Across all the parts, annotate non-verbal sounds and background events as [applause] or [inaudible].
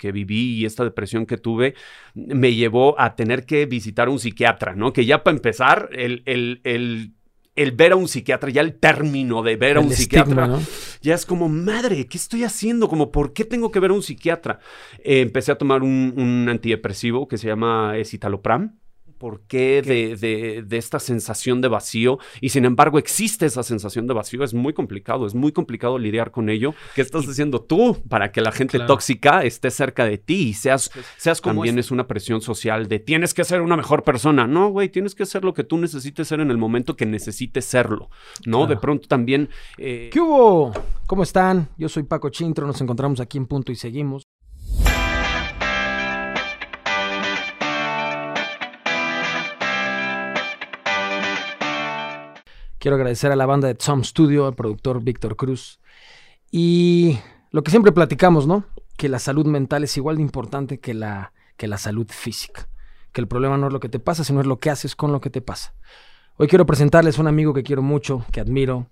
que viví y esta depresión que tuve me llevó a tener que visitar a un psiquiatra, ¿no? Que ya para empezar, el, el, el el ver a un psiquiatra, ya el término de ver a un psiquiatra, ya es como, madre, ¿qué estoy haciendo? Como, ¿por qué tengo que ver a un psiquiatra? Eh, empecé a tomar un, un, antidepresivo que se llama escitalopram por qué de, de, esta sensación de vacío y sin embargo existe esa sensación de vacío. Es muy complicado, es muy complicado lidiar con ello. ¿Qué estás haciendo tú para que la gente tóxica esté cerca de ti y seas, seas como también es una presión social de tienes que ser una mejor persona? No, güey, tienes que ser lo que tú necesites ser en el momento que necesites serlo, ¿no? De pronto también... Eh... ¿Qué hubo? ¿Cómo están? Yo soy Paco Chintro, nos encontramos aquí en Punto y Seguimos. Quiero agradecer a la banda de Tom Studio, al productor Víctor Cruz. Y lo que siempre platicamos, ¿no? Que la salud mental es igual de importante que la, que la salud física. Que el problema no es lo que te pasa, sino es lo que haces con lo que te pasa. Hoy quiero presentarles a un amigo que quiero mucho, que admiro,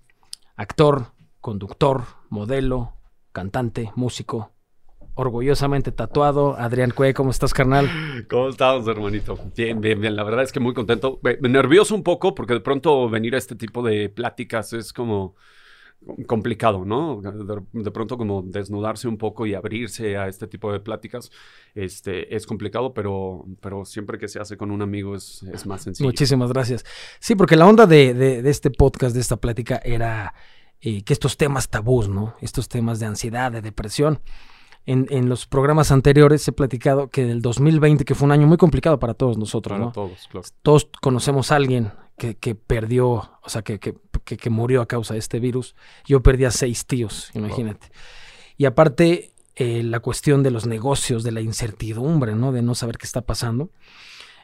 actor, conductor, modelo, cantante, músico, orgullosamente tatuado. Adrián Cue, ¿cómo estás, carnal? ¿Cómo estamos, hermanito? Bien, bien, bien. La verdad es que muy contento. Nervioso un poco porque de pronto venir a este tipo de pláticas es como complicado, ¿no? De, pronto como desnudarse un poco y abrirse a este tipo de pláticas este, es complicado, pero, pero siempre que se hace con un amigo es, es más sencillo. Muchísimas gracias. Sí, porque la onda de, de, este podcast, de esta plática, era eh, que estos temas tabús, ¿no? Estos temas de ansiedad, de depresión, en, los programas anteriores he platicado que del 2020, que fue un año muy complicado para todos nosotros, ¿no? Todos, claro. Todos conocemos a alguien que, que perdió, o sea, que, que, que, murió a causa de este virus. Yo perdí a seis tíos, imagínate. Y aparte, eh, la cuestión de los negocios, de la incertidumbre, ¿no? De no saber qué está pasando.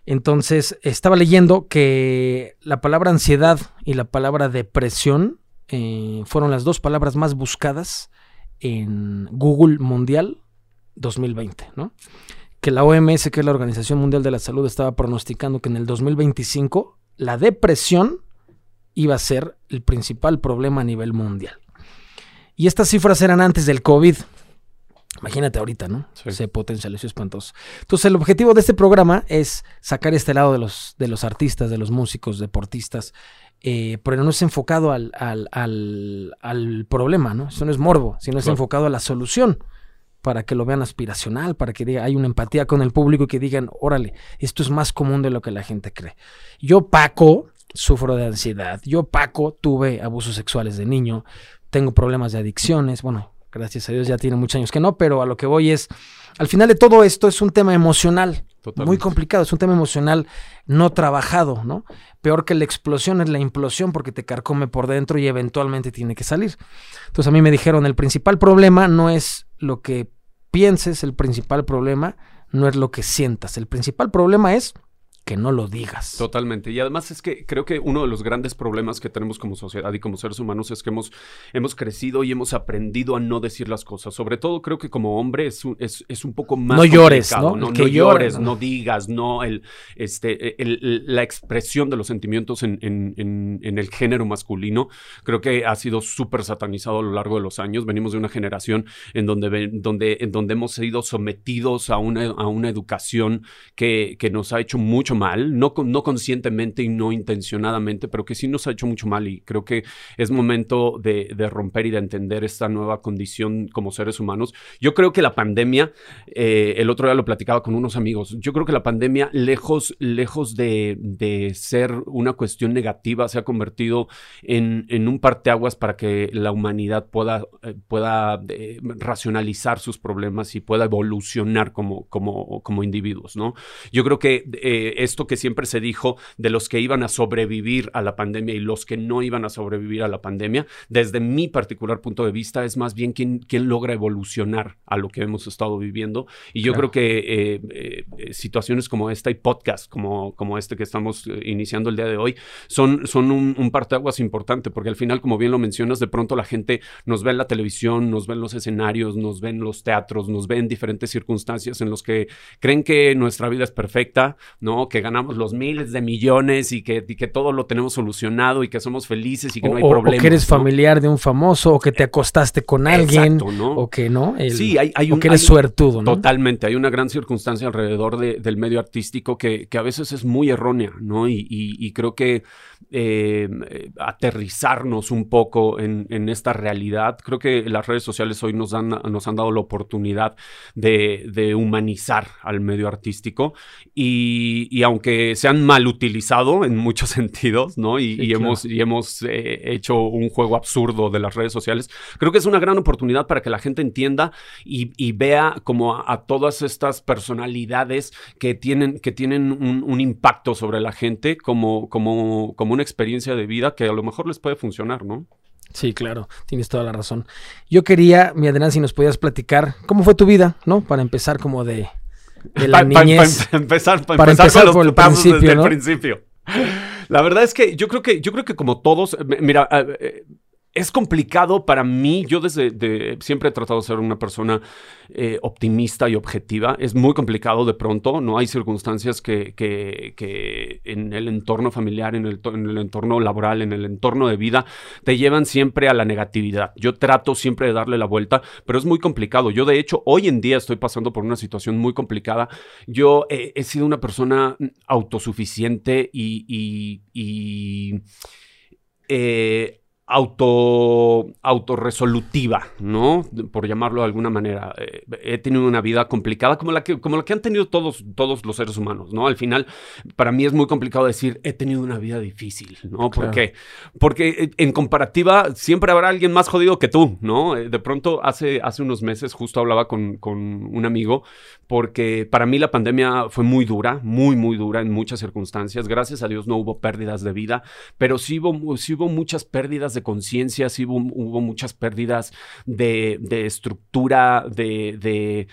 Entonces, estaba leyendo que la palabra ansiedad y la palabra depresión eh, fueron las dos palabras más buscadas en Google Mundial 2020, ¿no? Que la OMS, que es la Organización Mundial de la Salud, estaba pronosticando que en el 2025 la depresión iba a ser el principal problema a nivel mundial. Y estas cifras eran antes del COVID. Imagínate ahorita, ¿no? Se potencializó espantoso. Entonces, el objetivo de este programa es sacar este lado de los, de los artistas, de los músicos, deportistas, eh, pero no es enfocado al, al, problema, ¿no? Eso no es morbo, sino es enfocado a la solución para que lo vean aspiracional, para que diga, hay una empatía con el público y que digan, órale, esto es más común de lo que la gente cree. Yo, Paco, sufro de ansiedad. Yo, Paco, tuve abusos sexuales de niño, tengo problemas de adicciones, bueno, gracias a Dios ya tiene muchos años que no, pero a lo que voy es, al final de todo esto es un tema emocional, muy complicado, es un tema emocional no trabajado, ¿no? Peor que la explosión es la implosión porque te carcome por dentro y eventualmente tiene que salir. Entonces a mí me dijeron, el principal problema no es lo que pienses, el principal problema no es lo que sientas, el principal problema es que no lo digas. Totalmente. Y además es que creo que uno de los grandes problemas que tenemos como sociedad y como seres humanos es que hemos, hemos crecido y hemos aprendido a no decir las cosas. Sobre todo creo que como hombre es un, es, es un poco más... No llores, ¿no? No, que llores, no. digas, no el, este, la expresión de los sentimientos en, en, en, el género masculino. Creo que ha sido súper satanizado a lo largo de los años. Venimos de una generación en donde, donde, en donde hemos sido sometidos a una, a una educación que, que nos ha hecho mucho mal, no, no conscientemente y no intencionadamente, pero que sí nos ha hecho mucho mal y creo que es momento de, romper y de entender esta nueva condición como seres humanos. Yo creo que la pandemia, eh, el otro día lo platicaba con unos amigos, yo creo que la pandemia, lejos, lejos de, ser una cuestión negativa, se ha convertido en, en un parteaguas para que la humanidad pueda, eh, pueda eh, racionalizar sus problemas y pueda evolucionar como, como, como individuos, ¿no? Yo creo que esto que siempre se dijo de los que iban a sobrevivir a la pandemia y los que no iban a sobrevivir a la pandemia, desde mi particular punto de vista, es más bien quién, logra evolucionar a lo que hemos estado viviendo. Y yo creo que eh, eh, situaciones como esta y podcast como, como este que estamos eh, iniciando el día de hoy son, son un, un parteaguas importante, porque al final, como bien lo mencionas, de pronto la gente nos ve en la televisión, nos ve en los escenarios, nos ve en los teatros, nos ve en diferentes circunstancias en los que creen que nuestra vida es perfecta, ¿no? Que ganamos los miles de millones y que, que todo lo tenemos solucionado y que somos felices y que no hay problemas. O que eres familiar de un famoso o que te acostaste con alguien. O que no. sí, hay, hay un, o que eres suertudo, ¿no? Totalmente. Hay una gran circunstancia alrededor del medio artístico que, que, a veces es muy errónea, ¿no? Y, y, creo que eh, aterrizarnos un poco en, en, esta realidad, creo que las redes sociales hoy nos han, nos han dado la oportunidad de, de humanizar al medio artístico y, y, aunque se han mal utilizado en muchos [laughs] sentidos, ¿no? Y, hemos, y hemos eh, hecho un juego absurdo de las redes sociales, creo que es una gran oportunidad para que la gente entienda y, vea como a, todas estas personalidades que tienen, que tienen un, impacto sobre la gente como, como, como una experiencia de vida que a lo mejor les puede funcionar, ¿no? Sí, claro, tienes toda la razón. Yo quería, mi Adrián, si nos podías platicar, ¿cómo fue tu vida, no? Para empezar como de, la niñez. Para empezar, para empezar, con los por principio, desde el principio. La verdad es que yo creo que, yo creo que como todos, mira, eh, es complicado para mí. Yo desde siempre he tratado de ser una persona eh, optimista y objetiva. Es muy complicado de pronto. No hay circunstancias que, que, en el entorno familiar, en el, en el, entorno laboral, en el entorno de vida, te llevan siempre a la negatividad. Yo trato siempre de darle la vuelta, pero es muy complicado. Yo de hecho hoy en día estoy pasando por una situación muy complicada. Yo he sido una persona autosuficiente y... y, y eh, auto, autorresolutiva, ¿no? Por llamarlo de alguna manera. Eh, he tenido una vida complicada como la, que, como la que han tenido todos, todos los seres humanos, ¿no? Al final, para mí es muy complicado decir, he tenido una vida difícil, ¿no? ¿Por qué? Porque eh, en comparativa siempre habrá alguien más jodido que tú, ¿no? Eh, de pronto, hace, hace unos meses justo hablaba con, con un amigo porque para mí la pandemia fue muy dura, muy, muy dura en muchas circunstancias. Gracias a Dios no hubo pérdidas de vida, pero sí hubo, sí hubo muchas pérdidas de conciencia, sí hubo, muchas pérdidas de, estructura, de,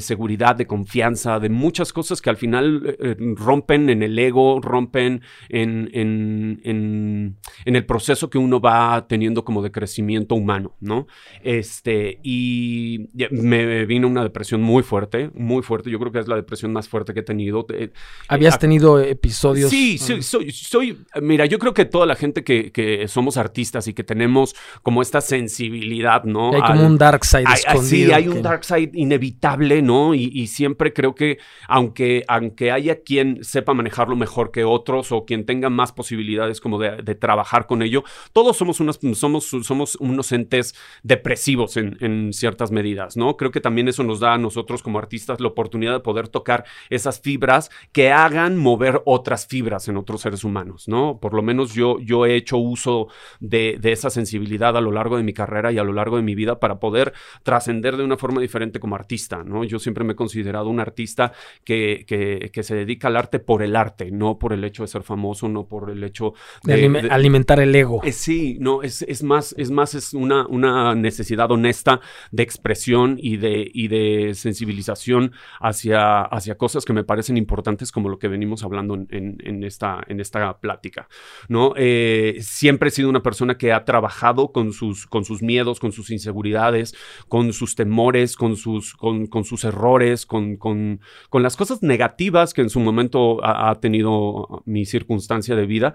seguridad, de confianza, de muchas cosas que al final eh, eh, rompen en el ego, rompen en, en, el proceso que uno va teniendo como de crecimiento humano, ¿no? Este, y me vino una depresión muy fuerte, muy fuerte. Yo creo que es la depresión más fuerte que he tenido. Eh, ¿Habías tenido episodios? Sí, sí, soy, soy, mira, yo creo que toda la gente que, que somos artistas, y que tenemos como esta sensibilidad, ¿no? Hay como un dark side escondido. Sí, hay un dark side inevitable, ¿no? Y, siempre creo que aunque, aunque haya quien sepa manejarlo mejor que otros o quien tenga más posibilidades como de, trabajar con ello, todos somos, unos, somos, somos unos entes depresivos en, en ciertas medidas, ¿no? Creo que también eso nos da a nosotros como artistas la oportunidad de poder tocar esas fibras que hagan mover otras fibras en otros seres humanos, ¿no? Por lo menos yo, yo he hecho uso de, de, esa sensibilidad a lo largo de mi carrera y a lo largo de mi vida para poder trascender de una forma diferente como artista, ¿no? Yo siempre me he considerado un artista que, que, se dedica al arte por el arte, no por el hecho de ser famoso, no por el hecho de, alimentar el ego. Eh, sí, no, es, es, más, es más, es una, una necesidad honesta de expresión y de, y de sensibilización hacia, hacia cosas que me parecen importantes como lo que venimos hablando en, en, esta, en esta plática, ¿no? Eh, siempre he sido una persona que ha trabajado con sus, con sus miedos, con sus inseguridades, con sus temores, con sus, con, sus errores, con, con, las cosas negativas que en su momento ha, tenido mi circunstancia de vida.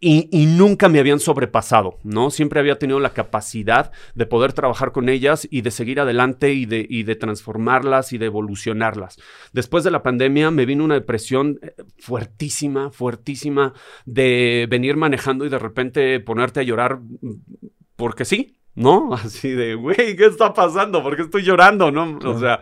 Y, nunca me habían sobrepasado, ¿no? Siempre había tenido la capacidad de poder trabajar con ellas y de seguir adelante y de, y de transformarlas y de evolucionarlas. Después de la pandemia me vino una depresión eh, fuertísima, fuertísima de venir manejando y de repente ponerte a llorar mm, porque sí, ¿no? [laughs] Así de, güey, ¿qué está pasando? ¿Por qué estoy llorando? ¿No? O sea...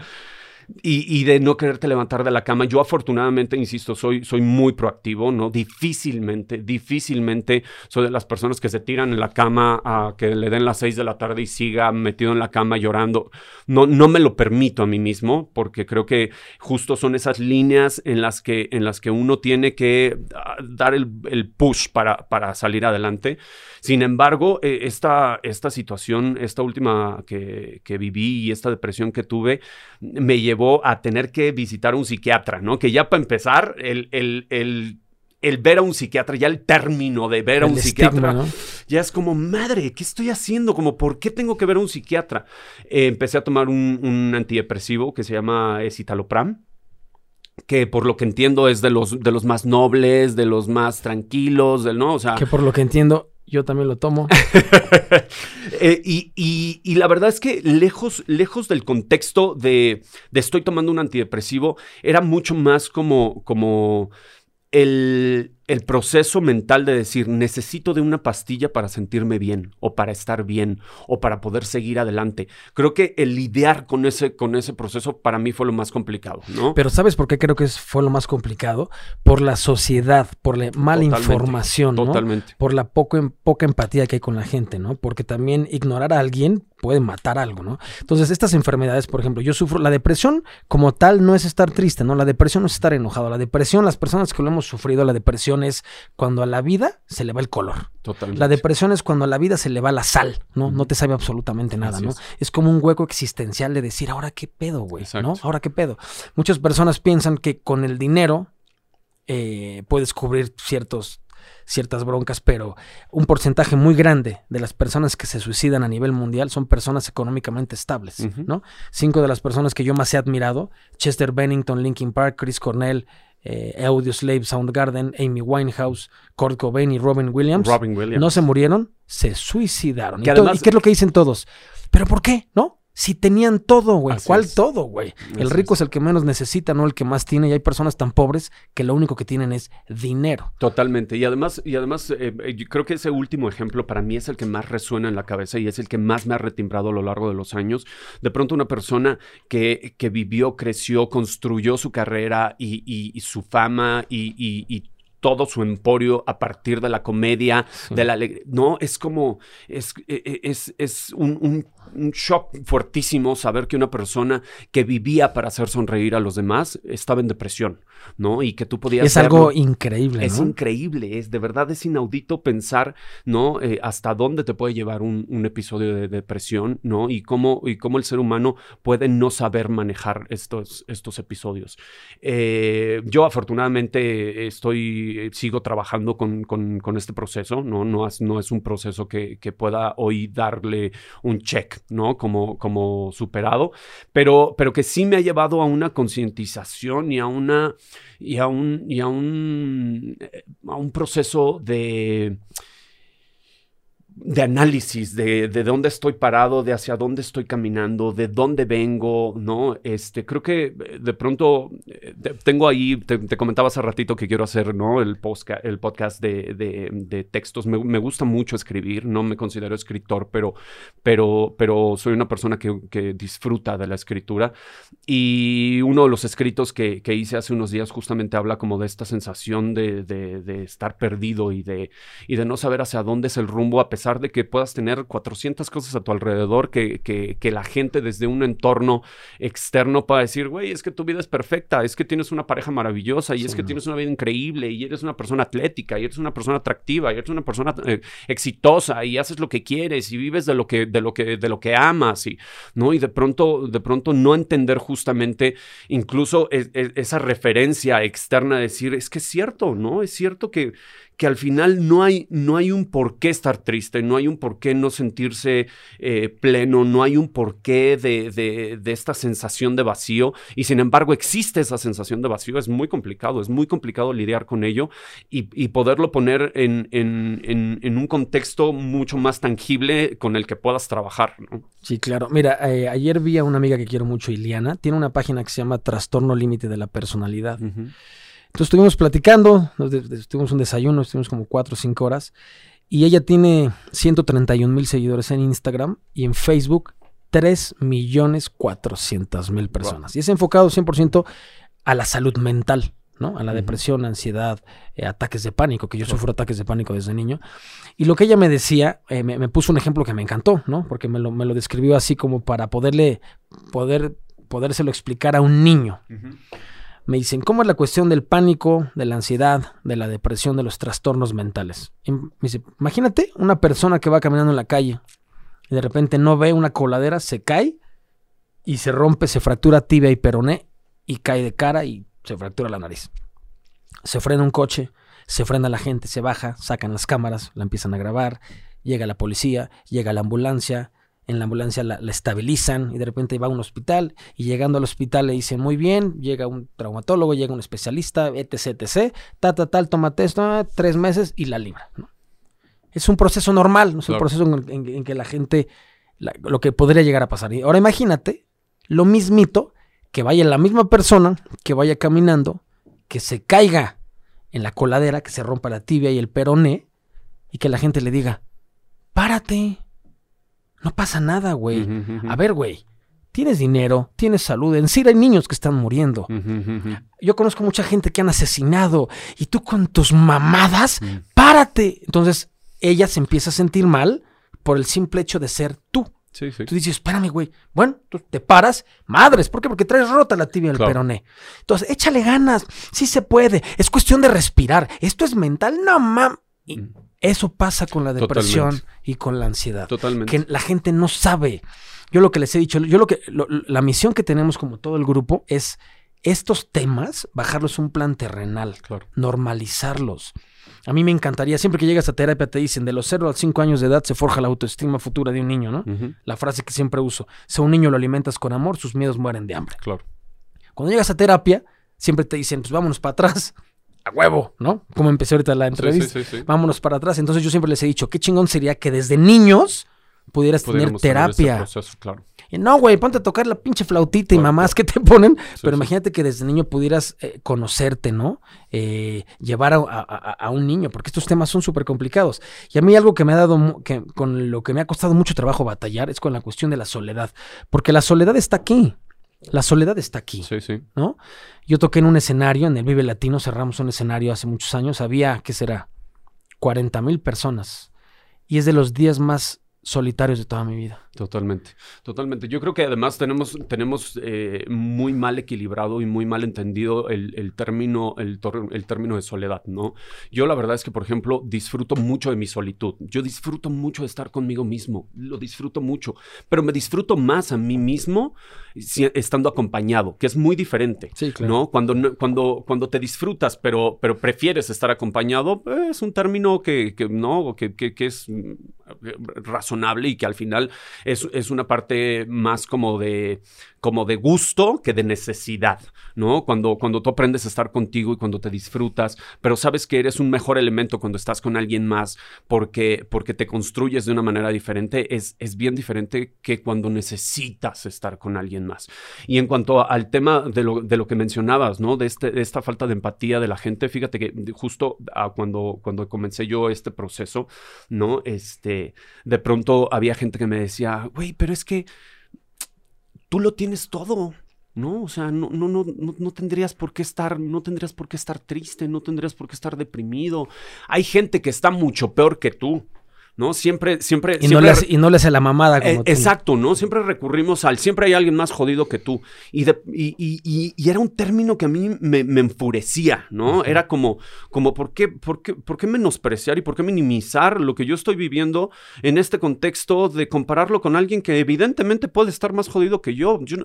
Y, de no quererte levantar de la cama. Yo afortunadamente, insisto, soy, soy muy proactivo, ¿no? Difícilmente, difícilmente soy de las personas que se tiran en la cama a que le den las seis de la tarde y siga metido en la cama llorando. No, no me lo permito a mí mismo porque creo que justo son esas líneas en las que, en las que uno tiene que ah, dar el, push para, para salir adelante. Sin embargo, eh, esta, esta situación, esta última que, que viví y esta depresión que tuve, me llevó a tener que visitar a un psiquiatra, ¿no? Que ya para empezar, el, el, ver a un psiquiatra, ya el término de ver a un psiquiatra, ya es como, madre, ¿qué estoy haciendo? Como, ¿por qué tengo que ver a un psiquiatra? Eh, empecé a tomar un, un, antidepresivo que se llama escitalopram. que por lo que entiendo es de los, de los más nobles, de los más tranquilos, del no, o sea. Que por lo que entiendo, yo también lo tomo. [laughs] Eh, y, y, y, la verdad es que lejos, lejos del contexto de, de, estoy tomando un antidepresivo, era mucho más como, como el, el proceso mental de decir, necesito de una pastilla para sentirme bien o para estar bien o para poder seguir adelante. Creo que el lidiar con ese, con ese proceso para mí fue lo más complicado, ¿no? Pero ¿sabes por qué creo que fue lo más complicado? Por la sociedad, por la mala información, ¿no? Totalmente. Por la poca, poca empatía que hay con la gente, ¿no? Porque también ignorar a alguien puede matar algo, ¿no? Entonces, estas enfermedades, por ejemplo, yo sufro, la depresión como tal no es estar triste, ¿no? La depresión no es estar enojado, la depresión, las personas que lo hemos sufrido, la depresión es cuando a la vida se le va el color. Totalmente. La depresión es cuando a la vida se le va la sal, ¿no? No te sabe absolutamente nada, ¿no? Es. es. como un hueco existencial de decir, ahora qué pedo, güey, ¿no? Ahora qué pedo. Muchas personas piensan que con el dinero eh, puedes cubrir ciertos ciertas broncas, pero un porcentaje muy grande de las personas que se suicidan a nivel mundial son personas económicamente estables, uh -huh. ¿no? Cinco de las personas que yo más he admirado, Chester Bennington, Linkin Park, Chris Cornell, eh, Audioslave, Soundgarden, Amy Winehouse, Kurt Cobain y Robin Williams, Robin Williams. no se murieron, se suicidaron. ¿Y, además, ¿Y qué es lo que dicen todos? ¿Pero por qué? ¿No? Si tenían todo, güey. ¿Cuál es. todo, güey? El rico es. es. el que menos necesita, no el que más tiene. Y hay personas tan pobres que lo único que tienen es dinero. Totalmente. Y además, y además eh, yo creo que ese último ejemplo para mí es el que más resuena en la cabeza y es el que más me ha retimbrado a lo largo de los años. De pronto una persona que, que vivió, creció, construyó su carrera y, y, y su fama y, y todo su emporio a partir de la comedia, sí. de la alegría. No, es como, es, es, es un, un, un, shock fuertísimo saber que una persona que vivía para hacer sonreír a los demás estaba en depresión, ¿no? Y que tú podías... Es algo increíble. Es ¿no? increíble, es de verdad es inaudito pensar, ¿no? Eh, hasta dónde te puede llevar un, un, episodio de depresión, ¿no? Y cómo, y cómo el ser humano puede no saber manejar estos, estos episodios. Eh, yo afortunadamente estoy sigo trabajando con, con, con, este proceso, ¿no? No es, no es un proceso que, que, pueda hoy darle un check, ¿no? Como, como superado, pero, pero que sí me ha llevado a una concientización y a una y a un, y a un, a un proceso de de análisis de, de, dónde estoy parado, de hacia dónde estoy caminando, de dónde vengo, ¿no? Este, creo que de pronto de, tengo ahí, te, te, comentaba hace ratito que quiero hacer, ¿no? El, posca, el podcast de, de, textos. Me, me, gusta mucho escribir, no me considero escritor, pero, pero, pero soy una persona que, que, disfruta de la escritura. Y uno de los escritos que, que, hice hace unos días justamente habla como de esta sensación de, de estar perdido y de, y de no saber hacia dónde es el rumbo a pesar de que puedas tener 400 cosas a tu alrededor, que, que, que la gente desde un entorno externo pueda decir, güey, es que tu vida es perfecta, es que tienes una pareja maravillosa y sí, es que tienes una vida increíble y eres una persona atlética y eres una persona atractiva y eres una persona eh, exitosa y haces lo que quieres y vives de lo que, de lo que, de lo que amas y, ¿no? Y de pronto, de pronto no entender justamente incluso es, es, esa referencia externa, decir, es que es cierto, ¿no? Es cierto que que al final no hay, no hay un por qué estar triste, no hay un por qué no sentirse eh, pleno, no hay un porqué de, de, de, esta sensación de vacío y sin embargo existe esa sensación de vacío, es muy complicado, es muy complicado lidiar con ello y, y poderlo poner en, en, en, en, un contexto mucho más tangible con el que puedas trabajar. ¿no? Sí, claro. Mira, eh, ayer vi a una amiga que quiero mucho, Iliana, tiene una página que se llama Trastorno Límite de la Personalidad. Uh -huh. Entonces estuvimos platicando, nos tuvimos un desayuno, estuvimos como 4 o 5 horas. Y ella tiene 131 mil seguidores en Instagram y en Facebook 3 millones 400 mil personas. Wow. Y es enfocado 100% a la salud mental, ¿no? A la uh -huh. depresión, ansiedad, eh, ataques de pánico, que yo sufro ataques de pánico desde niño. Y lo que ella me decía, eh, me, me, puso un ejemplo que me encantó, ¿no? Porque me lo, me lo describió así como para poderle, poder, podérselo explicar a un niño. Uh -huh me dicen, ¿cómo es la cuestión del pánico, de la ansiedad, de la depresión, de los trastornos mentales? Y me dice, imagínate una persona que va caminando en la calle y de repente no ve una coladera, se cae y se rompe, se fractura tibia y peroné y cae de cara y se fractura la nariz. Se frena un coche, se frena la gente, se baja, sacan las cámaras, la empiezan a grabar, llega la policía, llega la ambulancia, en la ambulancia la, estabilizan y de repente va a un hospital y llegando al hospital le dicen muy bien, llega un traumatólogo, llega un especialista, etc, etc, ta, ta, tal, toma esto, tres meses y la libra. Es un proceso normal, no es un proceso en, que la gente, lo que podría llegar a pasar. Y ahora imagínate lo mismito, que vaya la misma persona, que vaya caminando, que se caiga en la coladera, que se rompa la tibia y el peroné, y que la gente le diga, párate, no pasa nada, güey. A ver, güey, tienes dinero, tienes salud, en sí hay niños que están muriendo. Yo conozco mucha gente que han asesinado, y tú con tus mamadas, mm. párate. Entonces, ella se empieza a sentir mal por el simple hecho de ser tú. Sí, sí. Tú dices, espérame, güey. Bueno, tú te paras, madres. ¿Por qué? Porque traes rota la tibia del peroné. Entonces, échale ganas. Sí se puede. Es cuestión de respirar. Esto es mental. No, mam. Y mm. Eso pasa con la depresión y con la ansiedad. Totalmente. Que la gente no sabe. Yo lo que les he dicho, yo lo que, la misión que tenemos como todo el grupo es estos temas, bajarlos a un plan terrenal, normalizarlos. A mí me encantaría, siempre que llegas a terapia te dicen, de los 0 a los 5 años de edad se forja la autoestima futura de un niño, ¿no? La frase que siempre uso, si a un niño lo alimentas con amor, sus miedos mueren de hambre. Claro. Cuando llegas a terapia, siempre te dicen, pues vámonos para atrás, a huevo, ¿no? Como empecé ahorita la entrevista, vámonos para atrás. Entonces yo siempre les he dicho, qué chingón sería que desde niños pudieras tener terapia. claro. Y no, güey, ponte a tocar la pinche flautita y mamás que te ponen. pero imagínate que desde niño pudieras eh, conocerte, ¿no? Eh, llevar a, un niño, porque estos temas son súper complicados. Y a mí algo que me ha dado, que, con lo que me ha costado mucho trabajo batallar, es con la cuestión de la soledad. Porque la soledad está aquí. La soledad está aquí. Sí, sí. ¿No? Yo toqué en un escenario, en el Vive Latino, cerramos un escenario hace muchos años. Había, ¿qué será? 40 mil personas. Y es de los días más solitarios de toda mi vida. Totalmente, totalmente. Yo creo que además tenemos, tenemos eh, muy mal equilibrado y muy mal entendido el, término, el, el, término de soledad, ¿no? Yo la verdad es que, por ejemplo, disfruto mucho de mi solitud. Yo disfruto mucho de estar conmigo mismo, lo disfruto mucho, pero me disfruto más a mí mismo estando acompañado, que es muy diferente, sí, claro. ¿no? Cuando, cuando, cuando te disfrutas, pero, pero prefieres estar acompañado, es un término que, que no, que, que, que es razonable y que al final es, es una parte más como de como de gusto que de necesidad, ¿no? Cuando, cuando tú aprendes a estar contigo y cuando te disfrutas, pero sabes que eres un mejor elemento cuando estás con alguien más porque, porque te construyes de una manera diferente, es, es bien diferente que cuando necesitas estar con alguien más. Y en cuanto al tema de lo, de lo que mencionabas, ¿no? De, este, de esta falta de empatía de la gente, fíjate que justo cuando, cuando comencé yo este proceso, ¿no? Este, de pronto había gente que me decía, güey, pero es que tú lo tienes todo. ¿no? O sea, no, no, no, no, tendrías por qué estar, no tendrías por qué estar triste, no tendrías por qué estar deprimido. Hay gente que está mucho peor que tú. ¿No? Siempre, siempre. Y, no, le hace, y no le hace la mamada como eh, Exacto, ¿no? Siempre recurrimos al. Siempre hay alguien más jodido que tú. Y, de, y, y, y era un término que a mí me, me enfurecía, ¿no? Era como, como ¿por, qué, por, qué, ¿por qué menospreciar y por qué minimizar lo que yo estoy viviendo en este contexto de compararlo con alguien que evidentemente puede estar más jodido que yo? yo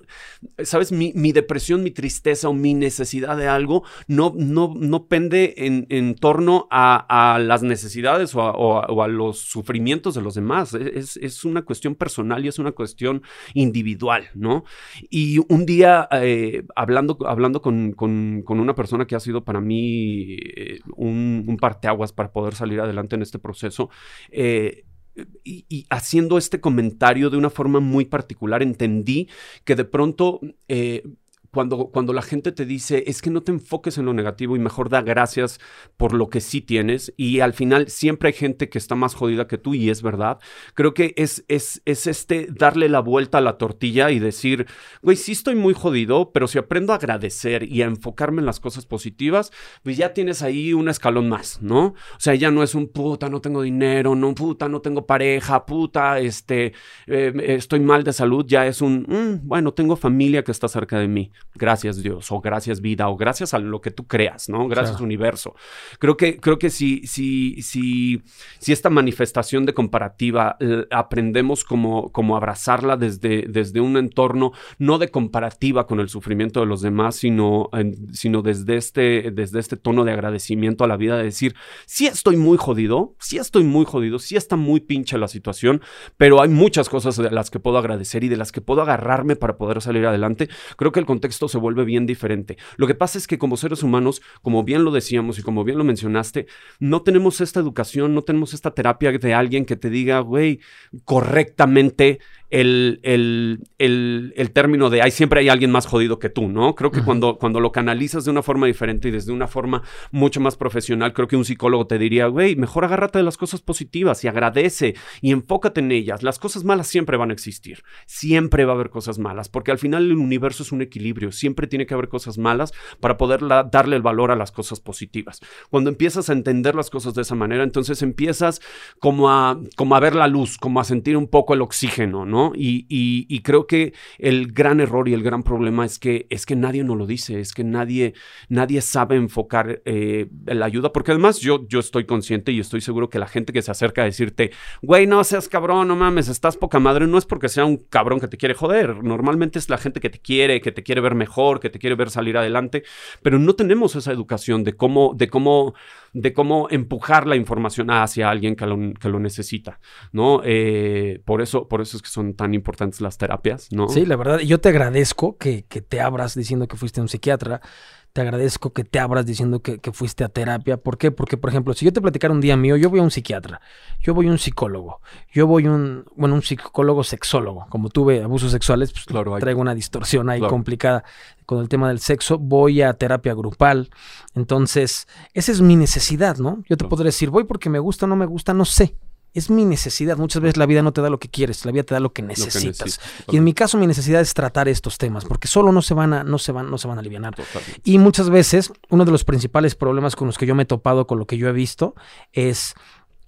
¿Sabes? Mi, mi, depresión, mi tristeza o mi necesidad de algo no, no, no pende en, en torno a, a, las necesidades o a, o a los sufrimientos de los demás. E-, es, una cuestión personal y es una cuestión individual, ¿no? Y un día, eh, hablando, hablando con, una persona que ha sido para mí eh, un, un, parteaguas para poder salir adelante en este proceso, eh, y, haciendo este comentario de una forma muy particular, entendí que de pronto cuando, cuando la gente te dice, es que no te enfoques en lo negativo y mejor da gracias por lo que sí tienes, y al final siempre hay gente que está más jodida que tú, y es verdad, creo que es, es, es este darle la vuelta a la tortilla y decir, güey, sí estoy muy jodido, pero si aprendo a agradecer y a enfocarme en las cosas positivas, pues ya tienes ahí un escalón más, ¿no? O sea, ya no es un puta, no tengo dinero, no, puta, no tengo pareja, puta, este, eh, estoy mal de salud, ya es un, mm, bueno, tengo familia que está cerca de mí. Gracias Dios, o gracias vida, o gracias a lo que tú creas, ¿no? Gracias universo. Creo que, creo que si, si, si, si esta manifestación de comparativa eh, aprendemos como, como abrazarla desde, desde un entorno no de comparativa con el sufrimiento de los demás, sino, sino desde, este, desde este tono de agradecimiento a la vida, de decir, sí estoy muy jodido, sí estoy muy jodido, sí está muy pinche la situación, pero hay muchas cosas de las que puedo agradecer y de las que puedo agarrarme para poder salir adelante. Creo que el contexto se vuelve bien diferente. Lo que pasa es que como seres humanos, como bien lo decíamos y como bien lo mencionaste, no tenemos esta educación, no tenemos esta terapia de alguien que te diga, güey, correctamente el, el, término de, hay siempre hay alguien más jodido que tú, ¿no? Creo que cuando, cuando lo canalizas de una forma diferente y desde una forma mucho más profesional, creo que un psicólogo te diría, güey, mejor agárrate de las cosas positivas y agradece y enfócate en ellas. Las cosas malas siempre van a existir, siempre va a haber cosas malas, porque al final el universo es un equilibrio, siempre tiene que haber cosas malas para poder darle el valor a las cosas positivas. Cuando empiezas a entender las cosas de esa manera, entonces empiezas como a, como a ver la luz, como a sentir un poco el oxígeno, ¿no? Y, creo que el gran error y el gran problema es que, es que nadie nos lo dice, es que nadie, nadie sabe enfocar eh, la ayuda, porque además yo, yo estoy consciente y estoy seguro que la gente que se acerca a decirte, güey, no seas cabrón, no mames, estás poca madre, no es porque sea un cabrón que te quiere joder, normalmente es la gente que te quiere, que te quiere ver mejor, que te quiere ver salir adelante, pero no tenemos esa educación de cómo, de cómo de cómo empujar la información hacia alguien que lo, que lo necesita, ¿no? Eh, por, eso, por eso es que son tan importantes las terapias, ¿no? Sí, la verdad, yo te agradezco que, que te abras diciendo que fuiste un psiquiatra te agradezco que te abras diciendo que, fuiste a terapia. ¿Por qué? Porque, por ejemplo, si yo te platicara un día mío, yo voy a un psiquiatra, yo voy a un psicólogo, yo voy a un, bueno, un psicólogo sexólogo. Como tuve abusos sexuales, pues claro, traigo una distorsión ahí complicada con el tema del sexo. Voy a terapia grupal. Entonces, esa es mi necesidad, ¿no? Yo te podré decir, voy porque me gusta o no me gusta, no sé es mi necesidad. Muchas veces la vida no te da lo que quieres, la vida te da lo que necesitas. y en mi caso mi necesidad es tratar estos temas, porque solo no se van a, no se van, no se van a aliviar. Y muchas veces uno de los principales problemas con los que yo me he topado, con lo que yo he visto, es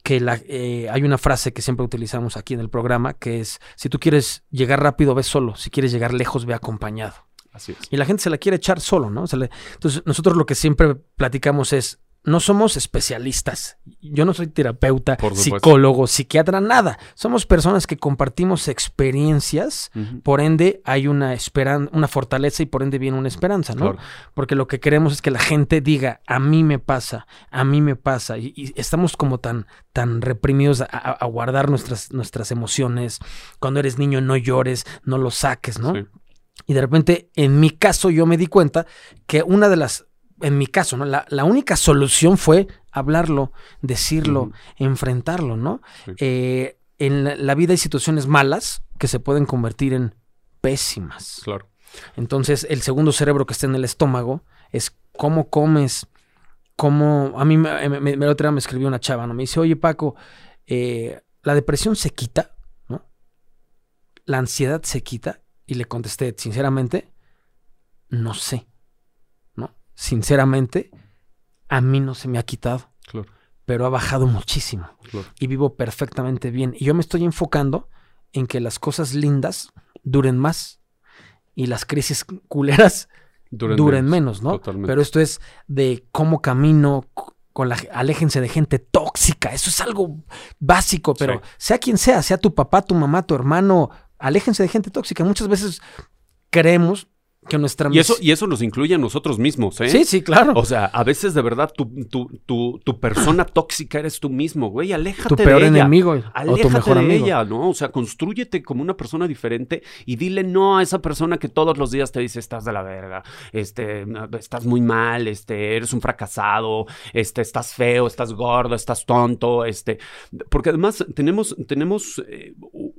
que la, eh, hay una frase que siempre utilizamos aquí en el programa, que es, si tú quieres llegar rápido, ve solo, si quieres llegar lejos, ve acompañado. Así es. Y la gente se la quiere echar solo, ¿no? entonces, nosotros lo que siempre platicamos es, no somos especialistas. Yo no soy terapeuta, psicólogo, psiquiatra, nada. Somos personas que compartimos experiencias, por ende hay una esperanza, una fortaleza y por ende viene una esperanza, ¿no? Porque lo que queremos es que la gente diga, a mí me pasa, a mí me pasa. Y, estamos como tan, tan reprimidos a, guardar nuestras, nuestras emociones. Cuando eres niño no llores, no lo saques, ¿no? Y de repente, en mi caso, yo me di cuenta que una de las en mi caso, ¿no? La, única solución fue hablarlo, decirlo, enfrentarlo, ¿no? Eh, en la, vida hay situaciones malas que se pueden convertir en pésimas. Claro. Entonces, el segundo cerebro que está en el estómago es cómo comes, cómo... A mí me, me, me, otra me escribió una chava, ¿no? Me dice, oye Paco, eh, ¿la depresión se quita? ¿No? ¿La ansiedad se quita? Y le contesté, sinceramente, no sé sinceramente, a mí no se me ha quitado. Pero ha bajado muchísimo. Y vivo perfectamente bien. Y yo me estoy enfocando en que las cosas lindas duren más y las crisis culeras duren, menos, ¿no? Pero esto es de cómo camino con la aléjense de gente tóxica. Eso es algo básico, pero sea quien sea, sea tu papá, tu mamá, tu hermano, aléjense de gente tóxica. Muchas veces creemos que nuestra y eso y eso nos incluye a nosotros mismos, ¿eh? Sí, sí, claro. O sea, a veces de verdad tu, tu, tu, tu persona [clears throat] tóxica eres tú mismo, güey. Aléjate tu peor de ella. enemigo Aléjate o tu mejor de ella, ¿no? O sea, construyete como una persona diferente y dile no a esa persona que todos los días te dice estás de la verga, este, estás muy mal, este, eres un fracasado, este, estás feo, estás gordo, estás tonto, este, porque además tenemos tenemos eh,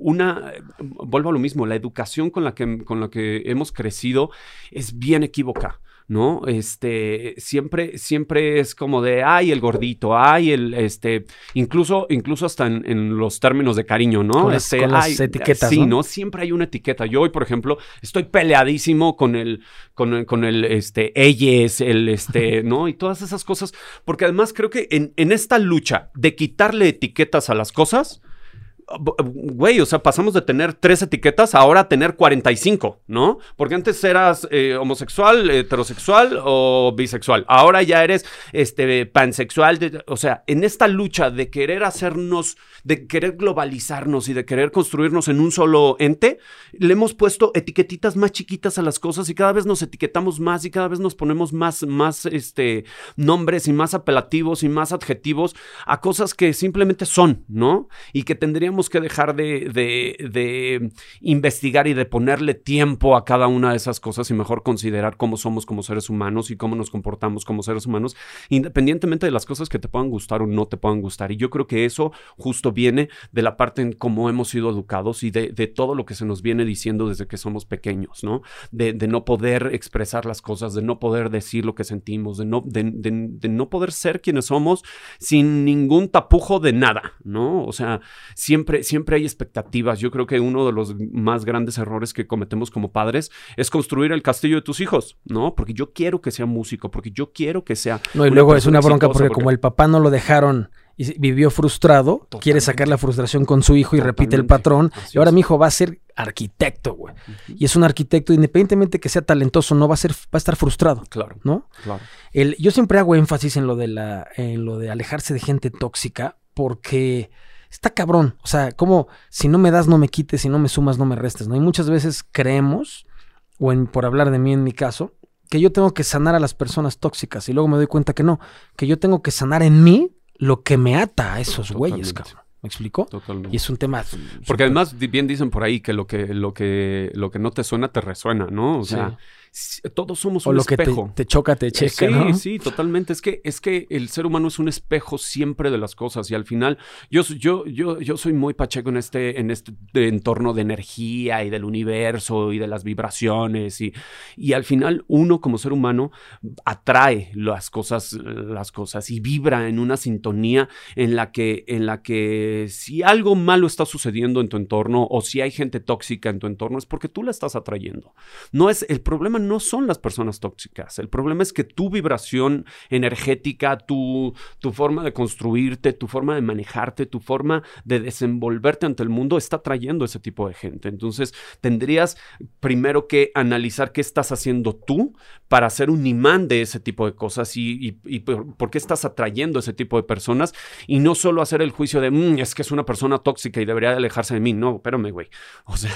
una vuelvo a lo mismo, la educación con la que con la que hemos crecido es bien equívoca. ¿no? Este, siempre, siempre es como de, ay, el gordito, ay, el, este, incluso, incluso hasta en, los términos de cariño, ¿no? Con las, este, etiquetas, Sí, ¿no? Siempre hay una etiqueta. Yo hoy, por ejemplo, estoy peleadísimo con el, con el, con el, este, ellos, el, este, [laughs] ¿no? Y todas esas cosas, porque además creo que en, en esta lucha de quitarle etiquetas a las cosas, güey, o sea, pasamos de tener tres etiquetas a ahora tener 45, ¿no? Porque antes eras eh, homosexual, heterosexual o bisexual. Ahora ya eres este, pansexual. o sea, en esta lucha de querer hacernos, de querer globalizarnos y de querer construirnos en un solo ente, le hemos puesto etiquetitas más chiquitas a las cosas y cada vez nos etiquetamos más y cada vez nos ponemos más, más este, nombres y más apelativos y más adjetivos a cosas que simplemente son, ¿no? Y que tendríamos que dejar de, de, investigar y de ponerle tiempo a cada una de esas cosas y mejor considerar cómo somos como seres humanos y cómo nos comportamos como seres humanos, independientemente de las cosas que te puedan gustar o no te puedan gustar. Y yo creo que eso justo viene de la parte en cómo hemos sido educados y de, todo lo que se nos viene diciendo desde que somos pequeños, ¿no? De, no poder expresar las cosas, de no poder decir lo que sentimos, de no, de, no poder ser quienes somos sin ningún tapujo de nada, ¿no? O sea, siempre, siempre hay expectativas. Yo creo que uno de los más grandes errores que cometemos como padres es construir el castillo de tus hijos, ¿no? Porque yo quiero que sea músico, porque yo quiero que sea... No, y luego es una bronca porque, como el papá no lo dejaron y vivió frustrado, quiere sacar la frustración con su hijo y repite el patrón. y ahora mi hijo va a ser arquitecto, güey. Y es un arquitecto, independientemente que sea talentoso, no va a ser, va a estar frustrado. Claro. ¿No? Claro. El, yo siempre hago énfasis en lo de la, en lo de alejarse de gente tóxica, porque está cabrón. O sea, como si no me das, no me quites, si no me sumas, no me restes, ¿no? Y muchas veces creemos, o en, por hablar de mí en mi caso, que yo tengo que sanar a las personas tóxicas y luego me doy cuenta que no, que yo tengo que sanar en mí lo que me ata a esos güeyes, cabrón. ¿Me explicó? Totalmente. Y es un tema. Porque además bien dicen por ahí que lo que, lo que, lo que no te suena te resuena, ¿no? O sea, todos somos un espejo. Que te, choca, te checa, sí, Sí, totalmente. Es que, es que el ser humano es un espejo siempre de las cosas y al final yo, yo, yo, yo soy muy pacheco en este, en este entorno de energía y del universo y de las vibraciones y, y al final uno como ser humano atrae las cosas, las cosas y vibra en una sintonía en la que, en la que si algo malo está sucediendo en tu entorno o si hay gente tóxica en tu entorno es porque tú la estás atrayendo. No es el problema no son las personas tóxicas. El problema es que tu vibración energética, tu, tu forma de construirte, tu forma de manejarte, tu forma de desenvolverte ante el mundo está trayendo ese tipo de gente. Entonces, tendrías primero que analizar qué estás haciendo tú para ser un imán de ese tipo de cosas y, por, qué estás atrayendo ese tipo de personas y no solo hacer el juicio de, mm, es que es una persona tóxica y debería alejarse de mí. No, espérame, güey. O sea,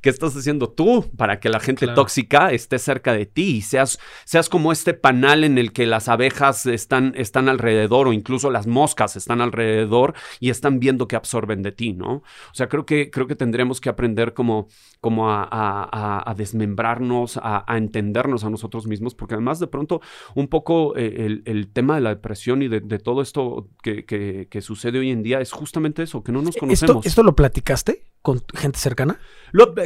¿qué estás haciendo tú para que la gente tóxica esté cerca de ti y seas, seas como este panal en el que las abejas están, están alrededor o incluso las moscas están alrededor y están viendo que absorben de ti, ¿no? O sea, creo que, creo que tendremos que aprender como, como a, desmembrarnos, a, entendernos a nosotros mismos, porque además de pronto un poco eh, el, tema de la depresión y de, todo esto que, que, sucede hoy en día es justamente eso, que no nos conocemos. ¿Esto, esto lo platicaste? Con gente cercana?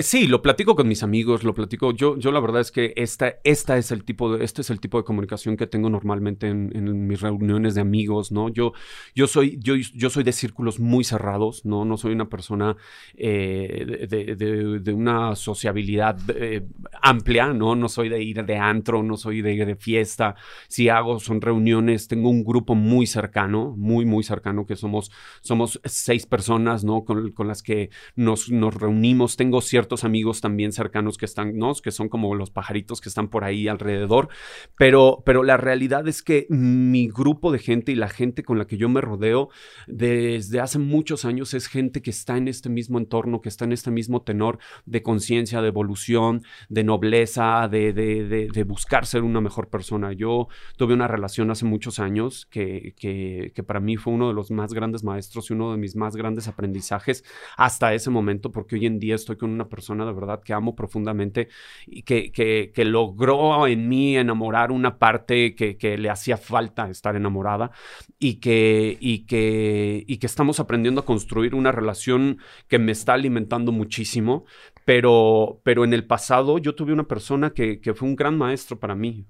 sí, lo platico con mis amigos, lo platico. Yo, yo la verdad es que esta, esta es el tipo de, este es el tipo de comunicación que tengo normalmente en, mis reuniones de amigos, ¿no? Yo, yo soy, yo, yo soy de círculos muy cerrados, ¿no? No soy una persona eh, de, una sociabilidad eh, amplia, ¿no? No soy de ir de antro, no soy de, de fiesta. Si hago son reuniones, tengo un grupo muy cercano, muy, muy cercano, que somos, somos seis personas, ¿no? Con, con las que nos, reunimos. Tengo ciertos amigos también cercanos que están, ¿no? Que son como los pajaritos que están por ahí alrededor. Pero, pero la realidad es que mi grupo de gente y la gente con la que yo me rodeo desde hace muchos años es gente que está en este mismo entorno, que está en este mismo tenor de conciencia, de evolución, de nobleza, de, de, buscar ser una mejor persona. Yo tuve una relación hace muchos años que, que, que para mí fue uno de los más grandes maestros y uno de mis más grandes aprendizajes hasta ese momento momento, porque hoy en día estoy con una persona de verdad que amo profundamente y que, que, logró en mí enamorar una parte que, que, le hacía falta estar enamorada y que, y, que, y que estamos aprendiendo a construir una relación que me está alimentando muchísimo, pero, pero en el pasado yo tuve una persona que, que fue un gran maestro para mí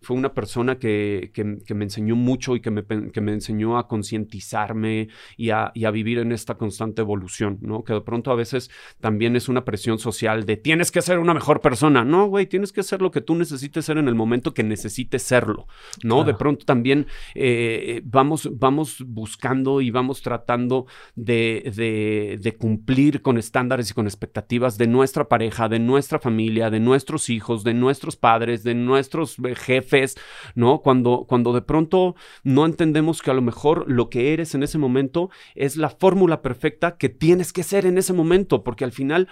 Fue una persona que, que, me enseñó mucho y que me, que me enseñó a concientizarme y a, y a, vivir en esta constante evolución, ¿no? Que de pronto a veces también es una presión social de tienes que ser una mejor persona. No, güey, tienes que ser lo que tú necesites ser en el momento que necesites serlo, ¿no? De pronto también eh, vamos, vamos buscando y vamos tratando de, de, de cumplir con estándares y con expectativas de nuestra pareja, de nuestra familia, de nuestros hijos, de nuestros padres, de nuestros eh, jefes, ¿no? Cuando, cuando de pronto no entendemos que a lo mejor lo que eres en ese momento es la fórmula perfecta que tienes que ser en ese momento, porque al final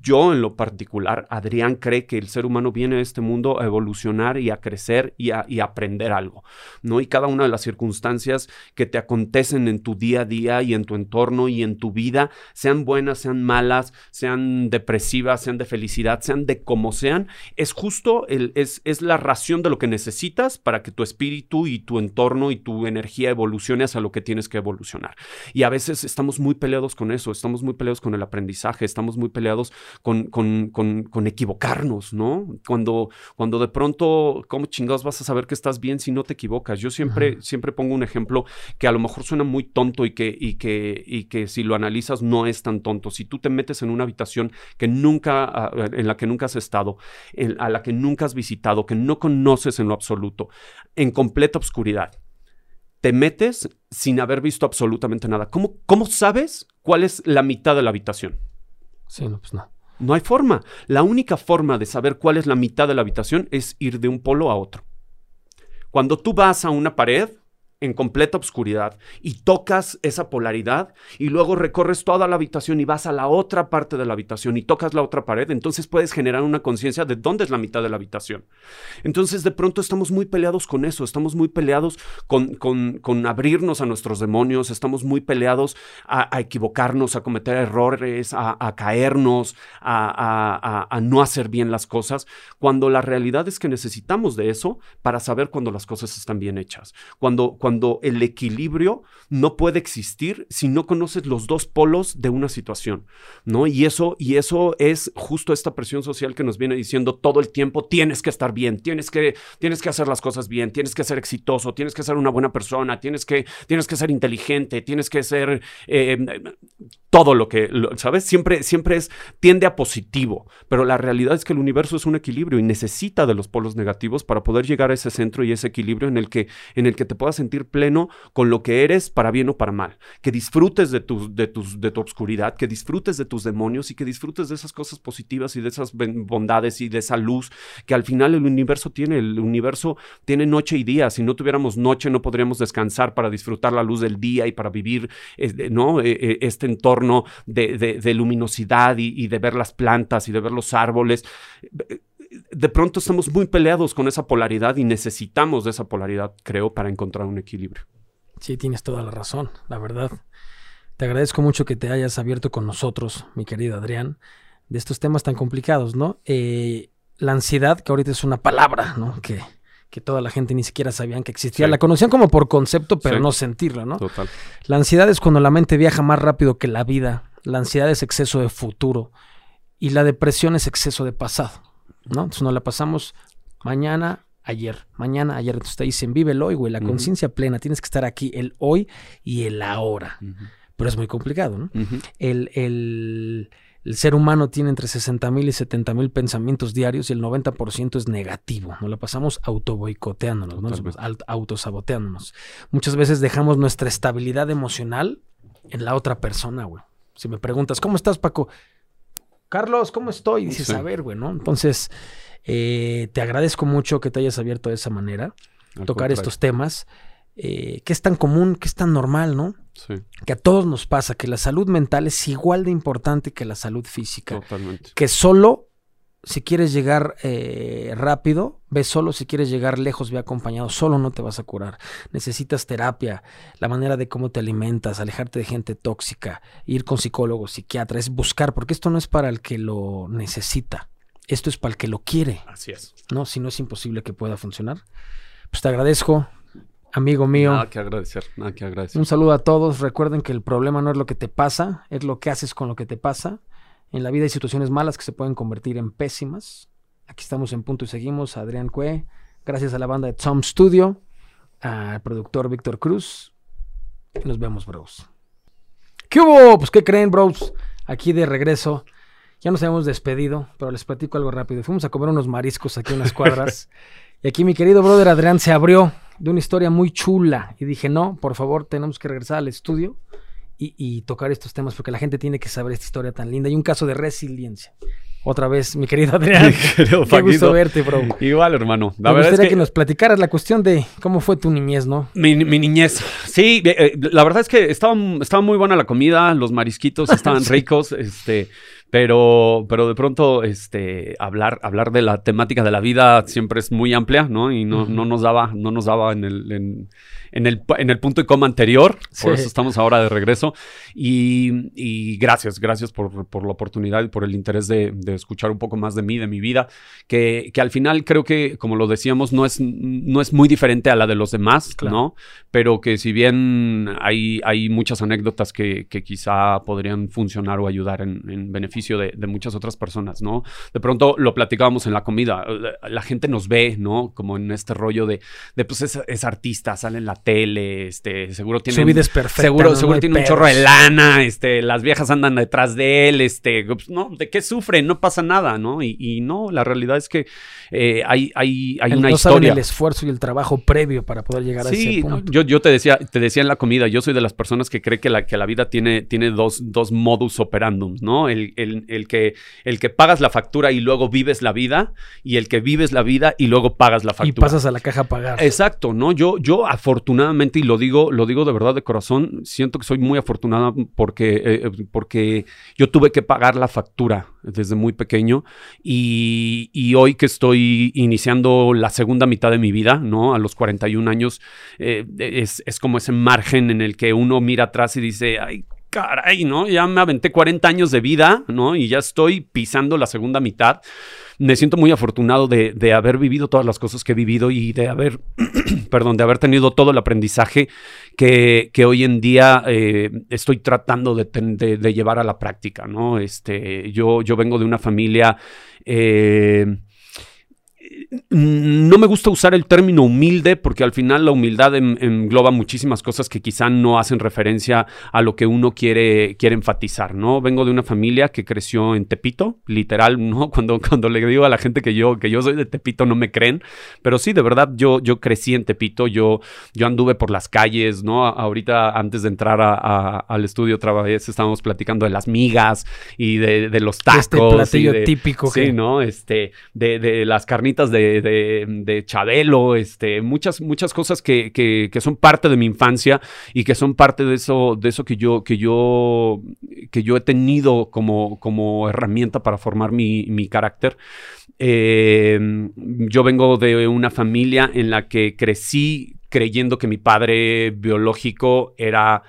yo en lo particular, Adrián cree que el ser humano viene a este mundo a evolucionar y a crecer y a, y aprender algo, ¿no? Y cada una de las circunstancias que te acontecen en tu día a día y en tu entorno y en tu vida, sean buenas, sean malas, sean depresivas, sean de felicidad, sean de como sean, es justo, el, es, es la ración de lo que necesitas para que tu espíritu y tu entorno y tu energía evolucione hacia lo que tienes que evolucionar. Y a veces estamos muy peleados con eso, estamos muy peleados con el aprendizaje, estamos muy peleados con, con, con, equivocarnos, ¿no? Cuando, cuando de pronto, ¿cómo chingados vas a saber que estás bien si no te equivocas? Yo siempre, siempre pongo un ejemplo que a lo mejor suena muy tonto y que, y que, y que si lo analizas no es tan tonto. Si tú te metes en una habitación que nunca, en la que nunca has estado, a la que nunca has visitado, que no conoces en lo absoluto, en completa oscuridad, te metes sin haber visto absolutamente nada. ¿Cómo, ¿Cómo sabes cuál es la mitad de la habitación? Sí, no, pues no. No hay forma. La única forma de saber cuál es la mitad de la habitación es ir de un polo a otro. Cuando tú vas a una pared, en completa oscuridad y tocas esa polaridad y luego recorres toda la habitación y vas a la otra parte de la habitación y tocas la otra pared, entonces puedes generar una conciencia de dónde es la mitad de la habitación. Entonces de pronto estamos muy peleados con eso, estamos muy peleados con, con, abrirnos a nuestros demonios, estamos muy peleados a, equivocarnos, a cometer errores, a, caernos, a, a no hacer bien las cosas, cuando la realidad es que necesitamos de eso para saber cuando las cosas están bien hechas. Cuando cuando el equilibrio no puede existir si no conoces los dos polos de una situación, ¿no? Y eso, y eso es justo esta presión social que nos viene diciendo todo el tiempo, tienes que estar bien, tienes que, tienes que hacer las cosas bien, tienes que ser exitoso, tienes que ser una buena persona, tienes que, tienes que ser inteligente, tienes que ser eh, todo lo que, ¿sabes? Siempre, siempre es, tiende a positivo, pero la realidad es que el universo es un equilibrio y necesita de los polos negativos para poder llegar a ese centro y ese equilibrio en el que, en el que te puedas sentir pleno con lo que eres para bien o para mal. Que disfrutes de tu, de, de tu obscuridad, que disfrutes de tus demonios y que disfrutes de esas cosas positivas y de esas bondades y de esa luz que al final el universo tiene. El universo tiene noche y día. Si no tuviéramos noche no podríamos descansar para disfrutar la luz del día y para vivir ¿no? E, e, este entorno de, luminosidad y de ver las plantas y de ver los árboles de pronto estamos muy peleados con esa polaridad y necesitamos de esa polaridad, creo, para encontrar un equilibrio. Sí, tienes toda la razón, la verdad. Te agradezco mucho que te hayas abierto con nosotros, mi querido Adrián, de estos temas tan complicados, ¿no? Eh, la ansiedad, que ahorita es una palabra, ¿no? Que, que toda la gente ni siquiera sabían que existía. La conocían como por concepto, pero no sentirla, ¿no? Total. La ansiedad es cuando la mente viaja más rápido que la vida. La ansiedad es exceso de futuro. Y la depresión es exceso de pasado. ¿No? Entonces nos la pasamos mañana, ayer, mañana, ayer. Entonces te dicen, vive el hoy, güey, la conciencia plena. Tienes que estar aquí el hoy y el ahora. Pero es muy complicado, ¿no? el, el, ser humano tiene entre 60 mil y 70 mil pensamientos diarios y el 90% es negativo. Nos la pasamos autoboicoteándonos, ¿no? autosaboteándonos. Muchas veces dejamos nuestra estabilidad emocional en la otra persona, güey. Si me preguntas, ¿cómo estás, Paco? Carlos, ¿cómo estoy? Y dices, a ver, güey, ¿no? Entonces, eh, te agradezco mucho que te hayas abierto de esa manera, tocar estos temas, eh, que es tan común, que es tan normal, ¿no? Sí. Que a todos nos pasa, que la salud mental es igual de importante que la salud física. Totalmente. Que solo si quieres llegar eh, rápido, ve solo, si quieres llegar lejos, ve acompañado, solo no te vas a curar. Necesitas terapia, la manera de cómo te alimentas, alejarte de gente tóxica, ir con psicólogo, psiquiatra, es buscar, porque esto no es para el que lo necesita, esto es para el que lo quiere. Así es. ¿No? Si no es imposible que pueda funcionar. Pues te agradezco, amigo mío. Nada que agradecer, nada que agradecer. Un saludo a todos. Recuerden que el problema no es lo que te pasa, es lo que haces con lo que te pasa. En la vida hay situaciones malas que se pueden convertir en pésimas. Aquí estamos en punto y seguimos. Adrián Cue, Gracias a la banda de Tom Studio, al productor Víctor Cruz. Y nos vemos, bros. ¿Qué hubo? Pues, ¿qué creen, bros? Aquí de regreso. Ya nos habíamos despedido, pero les platico algo rápido. Fuimos a comer unos mariscos aquí en unas cuadras. [laughs] y aquí mi querido brother Adrián se abrió de una historia muy chula. Y dije, no, por favor, tenemos que regresar al estudio y, y tocar estos temas porque la gente tiene que saber esta historia tan linda. Y un caso de resiliencia. Otra vez, mi querido Adrián. [laughs] Querido [laughs] Qué gusto verte, bro. Igual, hermano. La Me verdad es gustaría que... que nos platicaras la cuestión de cómo fue tu niñez, ¿no? Mi, mi niñez. Sí, eh, eh, la verdad es que estaba, estaba muy buena la comida, los marisquitos [laughs] estaban Sí. ricos, este, pero, pero de pronto, este, hablar, hablar de la temática de la vida siempre es muy amplia, ¿no? Y no, no nos daba, no nos daba en el, en, en el, en el punto y coma anterior, por Sí. eso estamos ahora de regreso. Y, y gracias, gracias por, por la oportunidad y por el interés de, de escuchar un poco más de mí, de mi vida, que, que al final creo que, como lo decíamos, no es, no es muy diferente a la de los demás, Claro. ¿no? Pero que si bien hay, hay muchas anécdotas que, que quizá podrían funcionar o ayudar en, en beneficio de, de muchas otras personas, ¿no? De pronto lo platicábamos en la comida, la, la gente nos ve, ¿no? Como en este rollo de, de pues es, es artista, sale en la tele, este, seguro tiene... Su vida es perfecta. Seguro, seguro tiene un chorro de lana, este, las viejas andan detrás de él, este, pues, no, ¿de qué sufre? No pasa nada, ¿no? Y, y no, la realidad es que eh, hay, hay, hay El- una no saben historia. el esfuerzo y el trabajo previo para poder llegar a ese Sí, punto. yo, yo te decía, te decía en la comida, yo soy de las personas que cree que la, que la vida tiene, tiene dos, dos modus operandum, ¿no? El, el- el que, el que pagas la factura y luego vives la vida, y el que vives la vida y luego pagas la y factura. pasas a la caja a pagar. Exacto, ¿no? Yo, yo afortunadamente, y lo digo, lo digo de verdad de corazón, siento que soy muy afortunada porque, eh, eh, porque yo tuve que pagar la factura desde muy pequeño y, y hoy que estoy iniciando la segunda mitad de mi vida, ¿no? A los 41 años, eh, es, es como ese margen en el que uno mira atrás y dice, ay, caray, ¿no? Ya me aventé 40 años de vida, ¿no? Y ya estoy pisando la segunda mitad. Me siento muy afortunado de, de haber vivido todas las cosas que he vivido y de haber, [clears throat] perdón, de haber tenido todo el aprendizaje que, que hoy en día eh, estoy tratando de, de- de llevar a la práctica, ¿no? Este, yo, yo vengo de una familia... eh, no me gusta usar el término humilde porque al final la humildad en- engloba muchísimas cosas que quizá no hacen referencia a lo que uno quiere, quiere enfatizar, ¿no? Vengo de una familia que creció en Tepito, literal, ¿no? [laughs] Cuando, cuando le digo a la gente que yo, que yo soy de Tepito no me creen, pero sí, de verdad, yo, yo crecí en Tepito, yo, yo anduve por las calles, ¿no? Ahorita, antes de entrar a- a- al estudio otra vez, estábamos platicando de las migas y de, de los tacos. este y platillo de- típico Sí, que ¿no? Este, de, de las carnitas de, de, Chabelo, este, muchas, muchas cosas que, que, son parte de mi infancia y que son parte de eso, de eso que yo, que yo, que yo he tenido como, como herramienta para formar mi, mi carácter. Eh, yo vengo de una familia en la que crecí creyendo que mi padre biológico era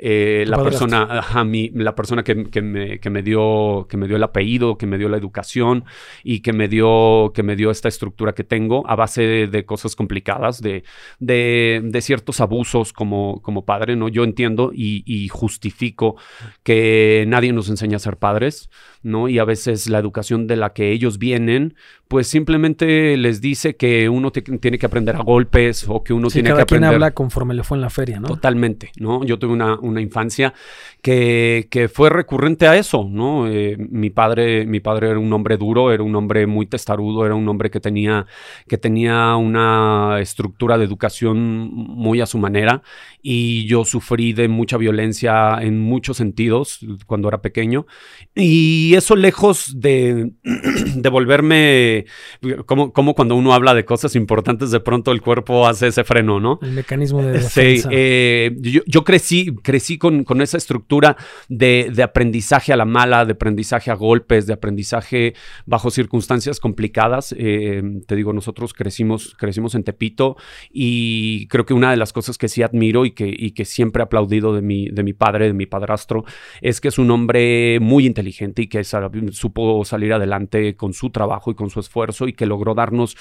eh, la persona, ajá, mi- la persona que, que me, que me dio, que me dio el apellido, que me dio la educación y que me dio, que me dio esta estructura que tengo a base de, de cosas complicadas, de, de, de ciertos abusos como, como padre, ¿no? Yo entiendo y, y justifico que nadie nos enseña a ser padres, ¿no? Y a veces la educación de la que ellos vienen, pues simplemente les dice que uno tiene que aprender a golpes o que uno sí, tiene cada que quien aprender. habla conforme le fue en la feria, ¿no? Totalmente, ¿no? Yo tuve una, una infancia que, que fue recurrente a eso, ¿no? Eh, mi, padre, mi padre era un hombre duro, era un hombre muy testarudo, era un hombre que tenía, que tenía una estructura de educación muy a su manera y yo sufrí de mucha violencia en muchos sentidos cuando era pequeño y eso lejos de, [clears throat] de volverme, como, como cuando uno habla de cosas importantes de pronto el cuerpo hace ese freno, ¿no? El mecanismo de Sí, defensa. eh, yo, yo crecí, crecí con, con esa estructura de, de aprendizaje a la mala, de aprendizaje a golpes, de aprendizaje bajo circunstancias complicadas. Eh, te digo, nosotros crecimos, crecimos en Tepito y creo que una de las cosas que sí admiro y que, y que siempre he aplaudido de mi, de mi padre, de mi padrastro, es que es un hombre muy inteligente y que supo salir adelante con su trabajo y con su esfuerzo y que logró darnos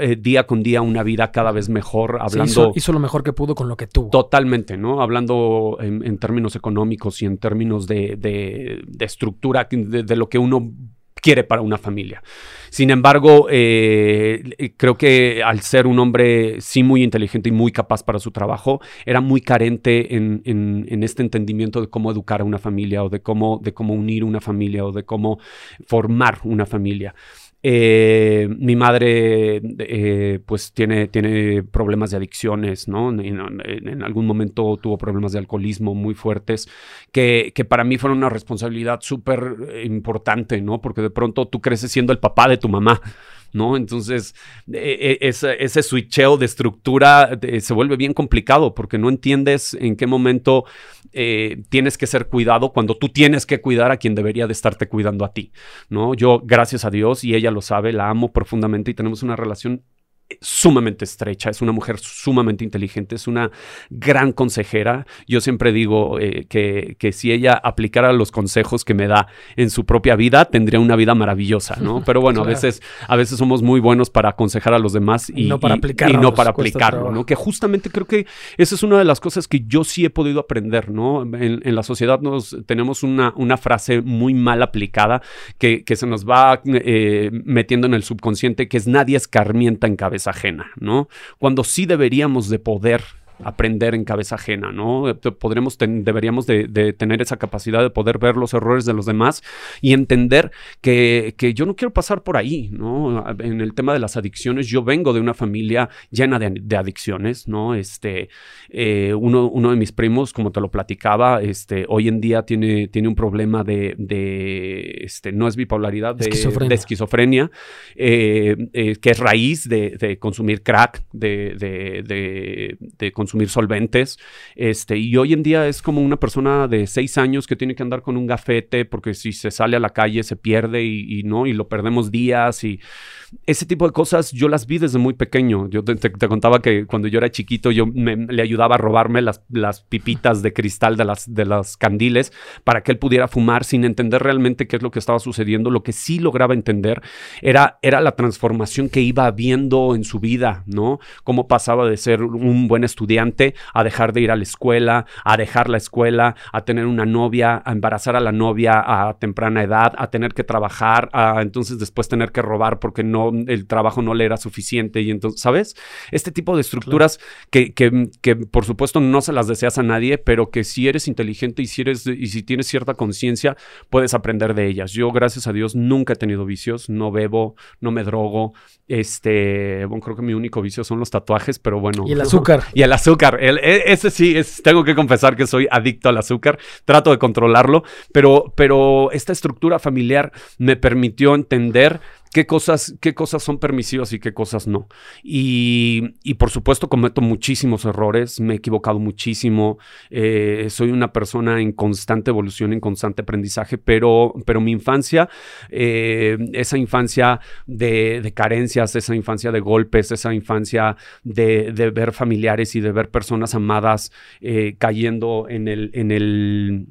eh, día con día una vida cada vez mejor, Sí, hablando... hizo, hizo lo mejor que pudo con lo que tuvo. Totalmente, ¿no? Hablando en, en términos económicos y en términos de, de- de estructura, de, de lo que uno quiere para una familia. Sin embargo, eh, creo que al ser un hombre sí muy inteligente y muy capaz para su trabajo, era muy carente en, en, este entendimiento de cómo educar a una familia o de cómo, de cómo unir una familia o de cómo formar una familia. Eh, mi madre, eh, pues, tiene, tiene problemas de adicciones, ¿no? En, algún momento tuvo problemas de alcoholismo muy fuertes, que, que para mí fueron una responsabilidad súper importante, ¿no? Porque de pronto tú creces siendo el papá de tu mamá. ¿No? Entonces, e, e, ese, switcheo de estructura se vuelve bien complicado porque no entiendes en qué momento eh, tienes que ser cuidado cuando tú tienes que cuidar a quien debería de estarte cuidando a ti, ¿no? Yo, gracias a Dios, y ella lo sabe, la amo profundamente y tenemos una relación sumamente estrecha, es una mujer sumamente inteligente, es una gran consejera. Yo siempre digo eh, que, que, si ella aplicara los consejos que me da en su propia vida, tendría una vida maravillosa, ¿no? [laughs] Pero bueno, a, veces, a veces somos muy buenos para aconsejar a los demás y, no para aplicarlo, y no para aplicarlo, ¿no? Que justamente creo que esa es una de las cosas que yo sí he podido aprender, ¿no? En, la sociedad nos tenemos una, una frase muy mal aplicada que, que se nos va eh, metiendo en el subconsciente, que es nadie escarmienta en cabeza ajena, ¿no? Cuando sí deberíamos de poder aprender en cabeza ajena, ¿no? Podremos deberíamos de, tener esa capacidad de poder ver los errores de los demás y entender que, yo no quiero pasar por ahí, ¿no? En el tema de las adicciones, yo vengo de una familia llena de, adicciones, ¿no? Este, eh, uno, uno, de mis primos, como te lo platicaba, este, hoy en día tiene, tiene un problema de, este, no es bipolaridad, de esquizofrenia, eh, eh, que es raíz de, consumir crack, de, de consumir consumir solventes. Este, y hoy en día es como una persona de seis años que tiene que andar con un gafete porque si se sale a la calle se pierde y, no, y lo perdemos días y ese tipo de cosas yo las vi desde muy pequeño. Yo te, contaba que cuando yo era chiquito yo le ayudaba a robarme las, las pipitas de cristal de las, de las candiles para que él pudiera fumar sin entender realmente qué es lo que estaba sucediendo. Lo que sí lograba entender era, era la transformación que iba viendo en su vida, ¿no? Cómo pasaba de ser un buen estudiante a dejar de ir a la escuela, a dejar la escuela, a tener una novia, a embarazar a la novia a temprana edad, a tener que trabajar, a entonces después tener que robar porque no, el trabajo no le era suficiente. Y entonces, ¿sabes? Este tipo de estructuras que, que, que, por supuesto no se las deseas a nadie, pero que si eres inteligente y si eres y si tienes cierta conciencia, puedes aprender de ellas. Yo, gracias a Dios, nunca he tenido vicios, no bebo, no me drogo. Este, bueno, creo que mi único vicio son los tatuajes, pero bueno. Y el azúcar. [laughs] y el azúcar. E, ese sí, es, tengo que confesar que soy adicto al azúcar. Trato de controlarlo, pero, pero esta estructura familiar me permitió entender qué cosas, qué cosas son permisivas y qué cosas no. Y, y por supuesto cometo muchísimos errores, me he equivocado muchísimo, eh, soy una persona en constante evolución, en constante aprendizaje, pero, pero mi infancia, eh, esa infancia de, carencias, esa infancia de golpes, esa infancia de, de ver familiares y de ver personas amadas eh, cayendo. En el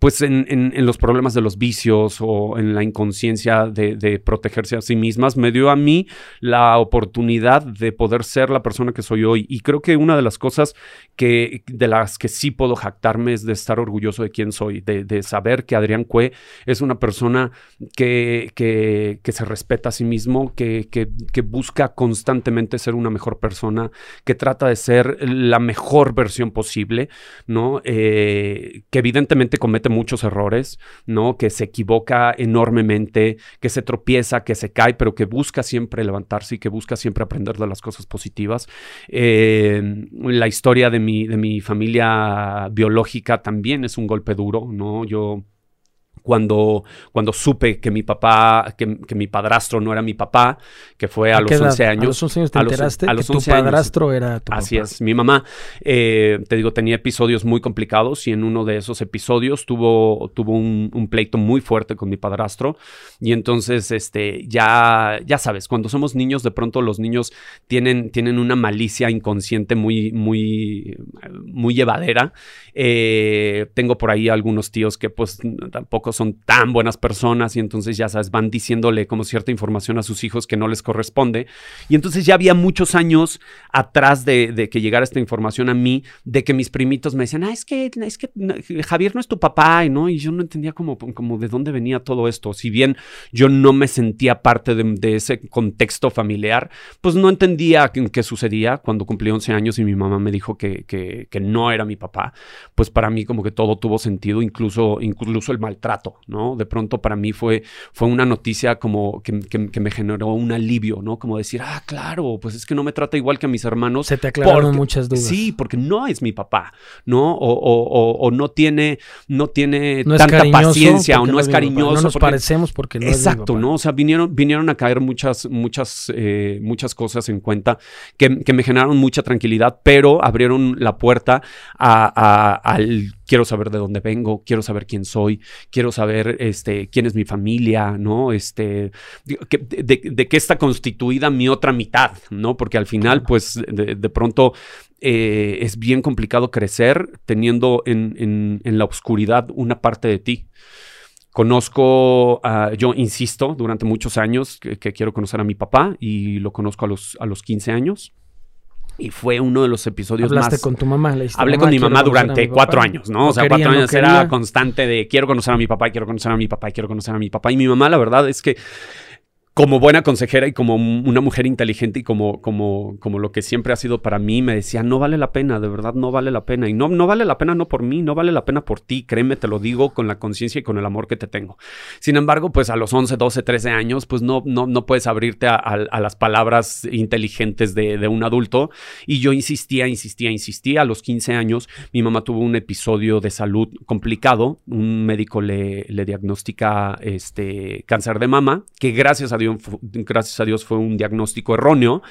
pues en, en, los problemas de los vicios o en la inconsciencia de, protegerse a sí mismas, me dio a mí la oportunidad de poder ser la persona que soy hoy. Y creo que una de las cosas que, de las que sí puedo jactarme es de estar orgulloso de quién soy, de, saber que Adrián Cue es una persona que, que, se respeta a sí mismo, que, busca constantemente ser una mejor persona, que trata de ser la mejor versión posible, ¿no? Eh, que evidentemente comete muchos errores, ¿no? Que se equivoca enormemente, que se tropieza, que se cae, pero que busca siempre levantarse y que busca siempre aprender de las cosas positivas. Eh, la historia de mi, de mi familia biológica también es un golpe duro, ¿no? Yo cuando, cuando supe que mi papá, que, mi padrastro no era mi papá, que fue a, los 11 años. ¿A los 11 años te enteraste que tu padrastro era tu Así es. Mi mamá, eh, te digo, tenía episodios muy complicados y en uno de esos episodios tuvo, tuvo un, pleito muy fuerte con mi padrastro. Y entonces, este, ya, ya sabes, cuando somos niños, de pronto los niños tienen, tienen una malicia inconsciente muy, muy, muy llevadera. Eh, tengo por ahí algunos tíos que pues tampoco son tan buenas personas y entonces ya sabes, van diciéndole como cierta información a sus hijos que no les corresponde. Y entonces ya había muchos años atrás de, que llegara esta información a mí, de que mis primitos me decían, ah, es que, es que Javier no es tu papá, ¿no? Y yo no entendía como, como de dónde venía todo esto. Si bien yo no me sentía parte de, ese contexto familiar, pues no entendía qué, sucedía cuando cumplí 11 años y mi mamá me dijo que, que, que no era mi papá. Pues para mí como que todo tuvo sentido, incluso, incluso el maltrato, ¿no? De pronto para mí fue, fue una noticia como que, que, me generó un alivio, ¿no? Como decir, ah, claro, pues es que no me trata igual que a mis hermanos. Se te aclararon muchas dudas. Sí, porque no es mi papá, ¿no? O, o, o, no tiene, no tiene tanta paciencia o no, es cariñoso. No nos parecemos porque no Exacto, ¿no? O sea, vinieron, vinieron a caer muchas, muchas, eh, muchas cosas en cuenta que, que me generaron mucha tranquilidad, pero abrieron la puerta a, al quiero saber de dónde vengo, quiero saber quién soy, quiero saber este, quién es mi familia, ¿no? Este, de, qué está constituida mi otra mitad, ¿no? Porque al final, pues, de, pronto eh, es bien complicado crecer teniendo en, la oscuridad una parte de ti. Conozco, yo insisto, durante muchos años que, que, quiero conocer a mi papá y lo conozco a los, a los 15 años. Y fue uno de los episodios ¿Hablaste con tu mamá? Hablé con mi mamá durante cuatro años, ¿no? O, sea, cuatro años era constante de quiero conocer a mi papá, quiero conocer a mi papá, quiero conocer a mi papá. Y mi mamá, la verdad es que como buena consejera y como una mujer inteligente y como, como, como lo que siempre ha sido para mí, me decía, no vale la pena, de verdad no vale la pena. Y no, no vale la pena no por mí, no vale la pena por ti, créeme, te lo digo con la conciencia y con el amor que te tengo. Sin embargo, pues a los 11, 12, 13 años, pues no, no, no puedes abrirte a, las palabras inteligentes de, un adulto. Y yo insistía, insistía, insistía. A los 15 años, mi mamá tuvo un episodio de salud complicado. Un médico le, le diagnostica este, cáncer de mama, que gracias a Gracias a Dios fue un diagnóstico erróneo.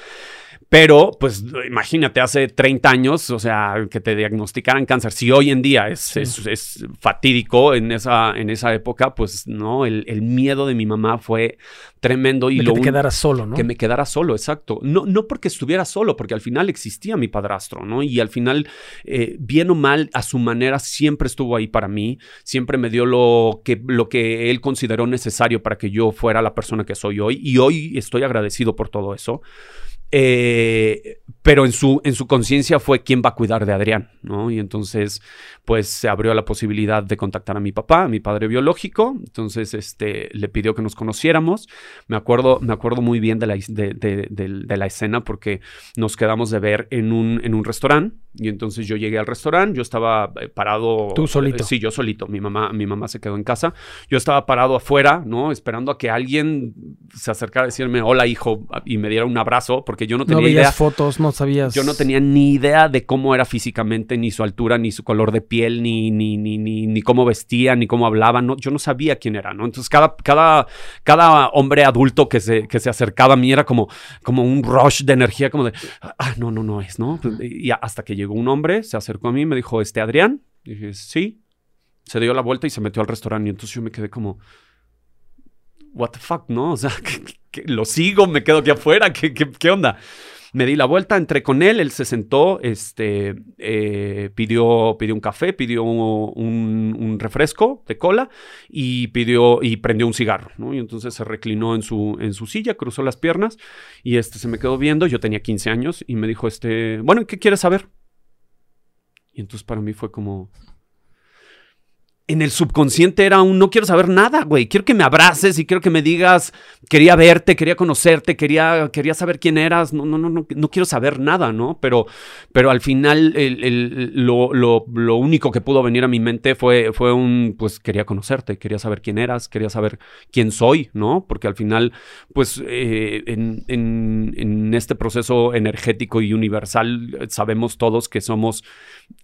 Pero, pues, imagínate, hace 30 años, o sea, que te diagnosticaran cáncer. Si hoy en día es, es, fatídico en esa, en esa época, pues, no, el, miedo de mi mamá fue tremendo. Y que lo te quedara solo, ¿no? Que me quedara solo, exacto. No, no porque estuviera solo, porque al final existía mi padrastro, ¿no? Y al final, eh, bien o mal, a su manera, siempre estuvo ahí para mí. Siempre me dio lo que, lo que él consideró necesario para que yo fuera la persona que soy hoy. Y hoy estoy agradecido por todo eso. Eh, pero en su, en su conciencia fue quién va a cuidar de Adrián, ¿no? Y entonces, pues se abrió la posibilidad de contactar a mi papá, a mi padre biológico. Entonces, este, le pidió que nos conociéramos. Me acuerdo, me acuerdo muy bien de la, de, la escena porque nos quedamos de ver en un, en un restaurante. Y entonces yo llegué al restaurante, yo estaba eh, parado. ¿Tú solito? sí, yo solito. Mi mamá, mi mamá se quedó en casa. Yo estaba parado afuera, ¿no? Esperando a que alguien se acercara a decirme, hola hijo, y me diera un abrazo, porque yo no tenía no idea. fotos, no sabías. Yo no tenía ni idea de cómo era físicamente, ni su altura, ni su color de piel, ni, ni, ni, ni, ni cómo vestía, ni cómo hablaba. No, yo no sabía quién era, ¿no? Entonces cada, cada, cada hombre adulto que se, que se acercaba a mí era como, como un rush de energía, como de, ah, no, no, no es, ¿no? Y hasta que llegó un hombre, se acercó a mí y me dijo, ¿este Adrián? dije, sí. Se dio la vuelta y se metió al restaurante. Y entonces yo me quedé como, what the fuck, ¿no? [laughs] O sea, lo sigo, me quedo aquí afuera, ¿qué, qué, onda? Me di la vuelta, entré con él, él se sentó, este, eh, pidió, pidió un café, pidió un, refresco de cola y pidió y prendió un cigarro. Y entonces se reclinó en su, en su silla, cruzó las piernas y este se me quedó viendo, yo tenía 15 años y me dijo, este, bueno, ¿qué quieres saber? Entonces para mí fue como, en el subconsciente era un no quiero saber nada, güey. Quiero que me abraces y quiero que me digas, quería verte, quería conocerte, quería, quería saber quién eras. No, no, no, no, no quiero saber nada, ¿no? Pero, pero al final lo, lo, único que pudo venir a mi mente fue, fue un, pues quería conocerte, quería saber quién eras, quería saber quién soy, ¿no? Porque al final, pues eh, en, en, en este proceso energético y universal sabemos todos que somos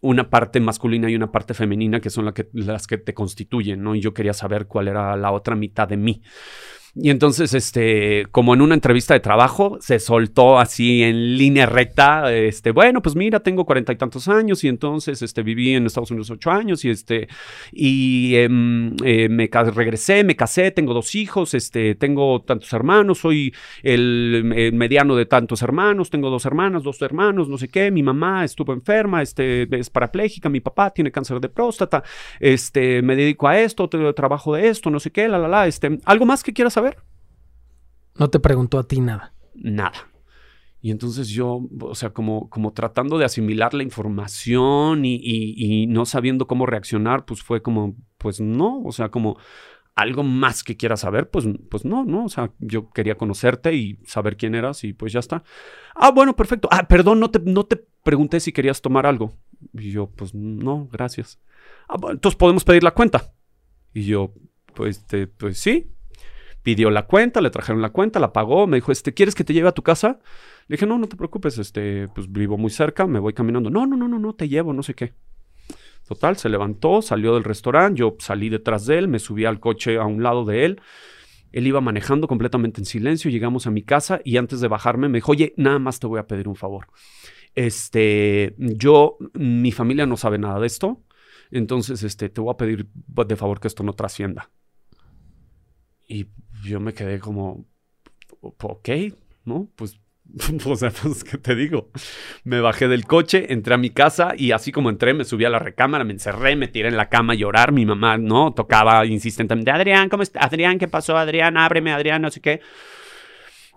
una parte masculina y una parte femenina que son las que te constituyen, ¿no? Y yo quería saber cuál era la otra mitad de mí. Y entonces, este, como en una entrevista de trabajo, se soltó así en línea recta, este, bueno, pues mira, tengo cuarenta y tantos años y entonces, este, viví en Estados Unidos ocho años y este, y em, eh, me regresé, me casé, tengo dos hijos, este, tengo tantos hermanos, soy el, el, mediano de tantos hermanos, tengo dos hermanas, dos hermanos, no sé qué, mi mamá estuvo enferma, este, es parapléjica, mi papá tiene cáncer de próstata, este, me dedico a esto, trabajo de esto, no sé qué, la, la, la, este, ¿algo más que quieras saber? No te preguntó a ti nada. Nada. Y entonces yo, o sea, como, como tratando de asimilar la información y, no sabiendo cómo reaccionar, pues fue como, pues no, o sea, como algo más que quieras saber, pues, pues no, no, o sea, yo quería conocerte y saber quién eras y pues ya está. Ah, bueno, perfecto. Ah, perdón, no te, no te pregunté si querías tomar algo. Y yo, pues no, gracias. Ah, bueno, entonces podemos pedir la cuenta. Y yo, pues, este, pues sí, pidió la cuenta, le trajeron la cuenta, la pagó, me dijo, este, ¿quieres que te lleve a tu casa? Le dije, no, no te preocupes, este, pues vivo muy cerca, me voy caminando. No, no, no, no, no, te llevo, no sé qué. Total, se levantó, salió del restaurante, yo salí detrás de él, me subí al coche a un lado de él. Él iba manejando completamente en silencio, llegamos a mi casa y antes de bajarme me dijo, oye, nada más te voy a pedir un favor. Este, yo, mi familia no sabe nada de esto, entonces, este, te voy a pedir de favor que esto no trascienda. Y yo me quedé como, ok, ¿no? Pues, [laughs] o sea, pues, ¿qué te digo? Me bajé del coche, entré a mi casa y así como entré, me subí a la recámara, me encerré, me tiré en la cama a llorar. Mi mamá, ¿no? Tocaba insistentemente, Adrián, ¿cómo está? Adrián, ¿qué pasó? Adrián, ábreme, Adrián, no sé qué.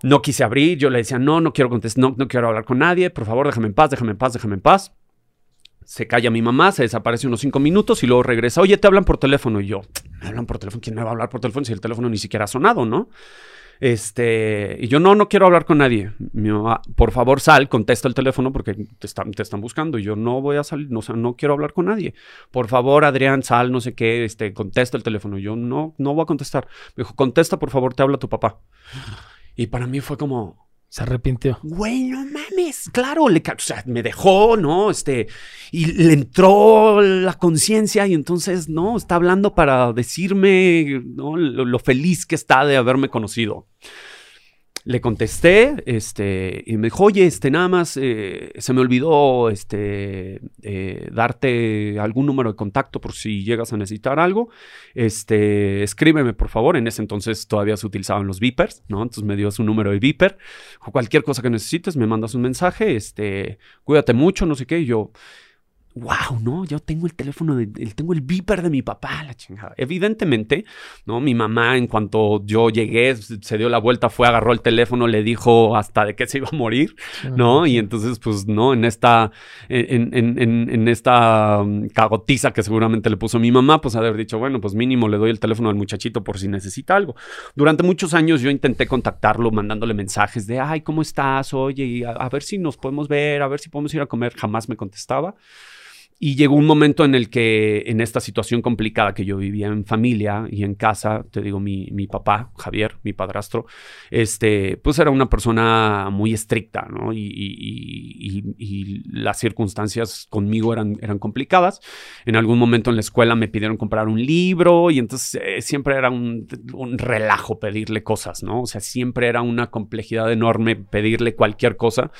No quise abrir, yo le decía, no, no quiero contestar, no, no quiero hablar con nadie, por favor, déjame en paz, déjame en paz, déjame en paz. Se calla mi mamá, se desaparece unos cinco minutos y luego regresa. Oye, te hablan por teléfono. Y yo, ¿me hablan por teléfono? ¿Quién me va a hablar por teléfono si el teléfono ni siquiera ha sonado, no? Este, y yo no, no quiero hablar con nadie. Mi mamá, por favor, sal, contesta el teléfono porque te están, te están buscando. Y yo no voy a salir, no, o sea, no quiero hablar con nadie. Por favor, Adrián, sal, no sé qué, este, contesta el teléfono. Yo no, no voy a contestar. Me dijo, contesta, por favor, te habla tu papá. Y para mí fue como, se arrepintió. Güey, no mames, claro, le, o sea, me dejó, ¿no? Este, y le entró la conciencia y entonces, ¿no? Está hablando para decirme, ¿no? lo, feliz que está de haberme conocido le contesté, este, y me dijo, oye, este, nada más eh, se me olvidó, este, eh, darte algún número de contacto por si llegas a necesitar algo, este, escríbeme por favor, en ese entonces todavía se utilizaban los beepers, ¿no? Entonces me dio su número de beeper, cualquier cosa que necesites, me mandas un mensaje, este, cuídate mucho, no sé qué, y yo wow, no, yo tengo el teléfono, de, tengo el beeper de mi papá, la chingada. Evidentemente, ¿no? Mi mamá, en cuanto yo llegué, se dio la vuelta, fue, agarró el teléfono, le dijo hasta de qué se iba a morir, ¿no? Y entonces, pues, no, en esta, en, en, en, esta um, cagotiza que seguramente le puso mi mamá, pues haber dicho, bueno, pues mínimo le doy el teléfono al muchachito por si necesita algo. Durante muchos años yo intenté contactarlo mandándole mensajes de, ay, ¿cómo estás? Oye, a ver si nos podemos ver, a ver si podemos ir a comer. Jamás me contestaba. Y llegó un momento en el que, en esta situación complicada que yo vivía en familia y en casa, te digo, mi, mi papá, Javier, mi padrastro, este, pues era una persona muy estricta, ¿no? Y, y, las circunstancias conmigo eran, eran complicadas. En algún momento en la escuela me pidieron comprar un libro y entonces eh, siempre era un, un relajo pedirle cosas, ¿no? O sea, siempre era una complejidad enorme pedirle cualquier cosa.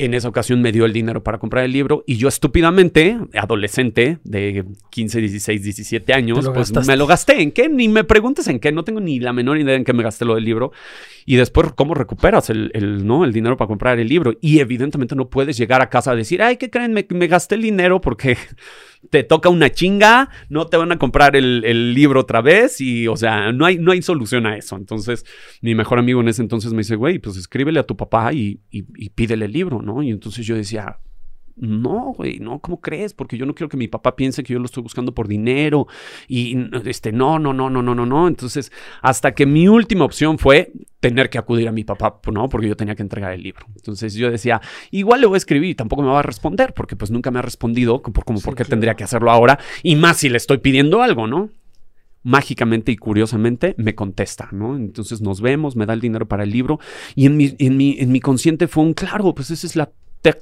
En esa ocasión me dio el dinero para comprar el libro y yo estúpidamente, adolescente de 15, 16, 17 años, pues me lo gasté. ¿En qué? Ni me preguntes en qué, no tengo ni la menor idea en qué me gasté lo del libro. Y después, ¿cómo recuperas el, ¿no? el dinero para comprar el libro? Y evidentemente no puedes llegar a casa a decir, ay, ¿qué creen? Me, me gasté el dinero porque te toca una chinga, no te van a comprar el, libro otra vez y, o sea, no hay, no hay solución a eso. Entonces, mi mejor amigo en ese entonces me dice, güey, pues escríbele a tu papá y pídele el libro, ¿no? Y entonces yo decía, no, güey, no, ¿cómo crees? Porque yo no quiero que mi papá piense que yo lo estoy buscando por dinero. Y este, no, no, no, no, no, no, no. Entonces, hasta que mi última opción fue tener que acudir a mi papá, ¿no? Porque yo tenía que entregar el libro. Entonces yo decía, igual le voy a escribir y tampoco me va a responder, porque pues nunca me ha respondido, como, como por qué tendría que hacerlo ahora, y más si le estoy pidiendo algo, ¿no? mágicamente y curiosamente me contesta, ¿no? Entonces nos vemos, me da el dinero para el libro y en mi, en mi, en mi consciente fue un, claro, pues esa es la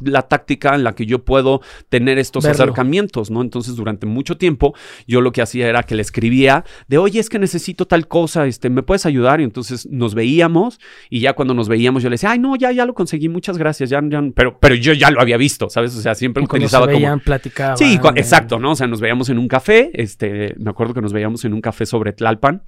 la táctica en la que yo puedo tener estos acercamientos, ¿no? Entonces, durante mucho tiempo, yo lo que hacía era que le escribía de, oye, es que necesito tal cosa, este, ¿me puedes ayudar? Y entonces nos veíamos y ya cuando nos veíamos yo le decía, ay, no, ya, ya lo conseguí, muchas gracias, ya, ya pero, pero yo ya lo había visto, ¿sabes? O sea, siempre y utilizaba se veían, platicaban. Sí, exacto, ¿no? O sea, nos veíamos en un café, este, me acuerdo que nos veíamos en un café sobre Tlalpan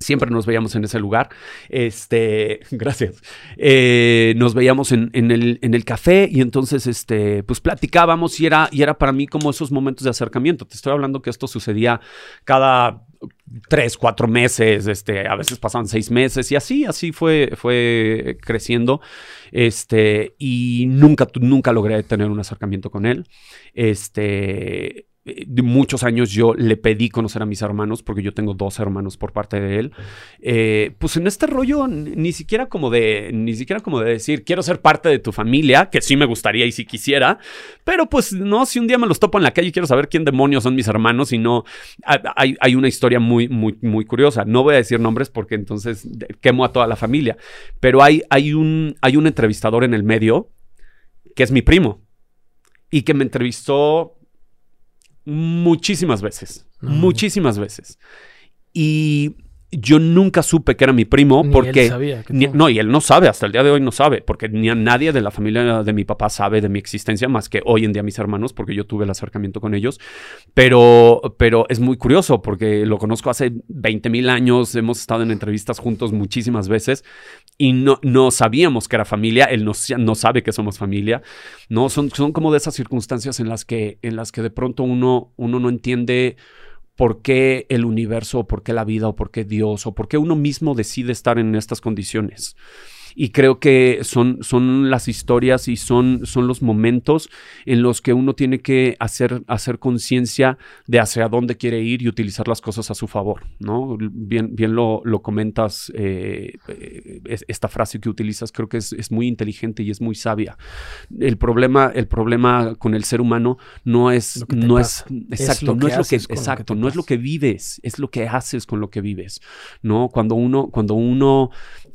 Siempre nos veíamos en ese lugar. Este, [laughs] gracias. Eh, nos veíamos en, el, en, el, café y entonces, este, pues platicábamos y era, y era para mí como esos momentos de acercamiento. Te estoy hablando que esto sucedía cada tres, cuatro meses, este, a veces pasaban seis meses y así, así fue, fue creciendo. Este, y nunca, nunca logré tener un acercamiento con él. Este, de muchos años yo le pedí conocer a mis hermanos, porque yo tengo dos hermanos por parte de él. Eh, pues en este rollo, ni siquiera como de, ni siquiera como de decir, quiero ser parte de tu familia, que sí me gustaría y si quisiera, pero pues no, si un día me los topo en la calle y quiero saber quién demonios son mis hermanos y no, hay, hay una historia muy, muy, muy curiosa. No voy a decir nombres porque entonces quemo a toda la familia, pero hay, hay, un, hay un entrevistador en el medio que es mi primo y que me entrevistó muchísimas veces, muchísimas veces. Y yo nunca supe que era mi primo porque... no, y él no sabe, hasta el día de hoy no sabe, porque ni a nadie de la familia de mi papá sabe de mi existencia más que hoy en día mis hermanos, porque yo tuve el acercamiento con ellos. Pero, pero es muy curioso porque lo conozco hace 20 mil años, hemos estado en entrevistas juntos muchísimas veces y no, no sabíamos que era familia, él no, no sabe que somos familia, ¿no? Son, son como de esas circunstancias en las que, en las que de pronto uno, uno no entiende por qué el universo, por qué la vida, o por qué Dios, o por qué uno mismo decide estar en estas condiciones. Y creo que son, son las historias y son, son los momentos en los que uno tiene que hacer, hacer conciencia de hacia dónde quiere ir y utilizar las cosas a su favor, ¿no? Bien, bien lo, lo comentas, eh, esta frase que utilizas creo que es, muy inteligente y es muy sabia. El problema, el problema con el ser humano no es, no es, exacto, no es lo que, exacto, no es lo que vives, es lo que haces con lo que vives, ¿no? Cuando uno, cuando uno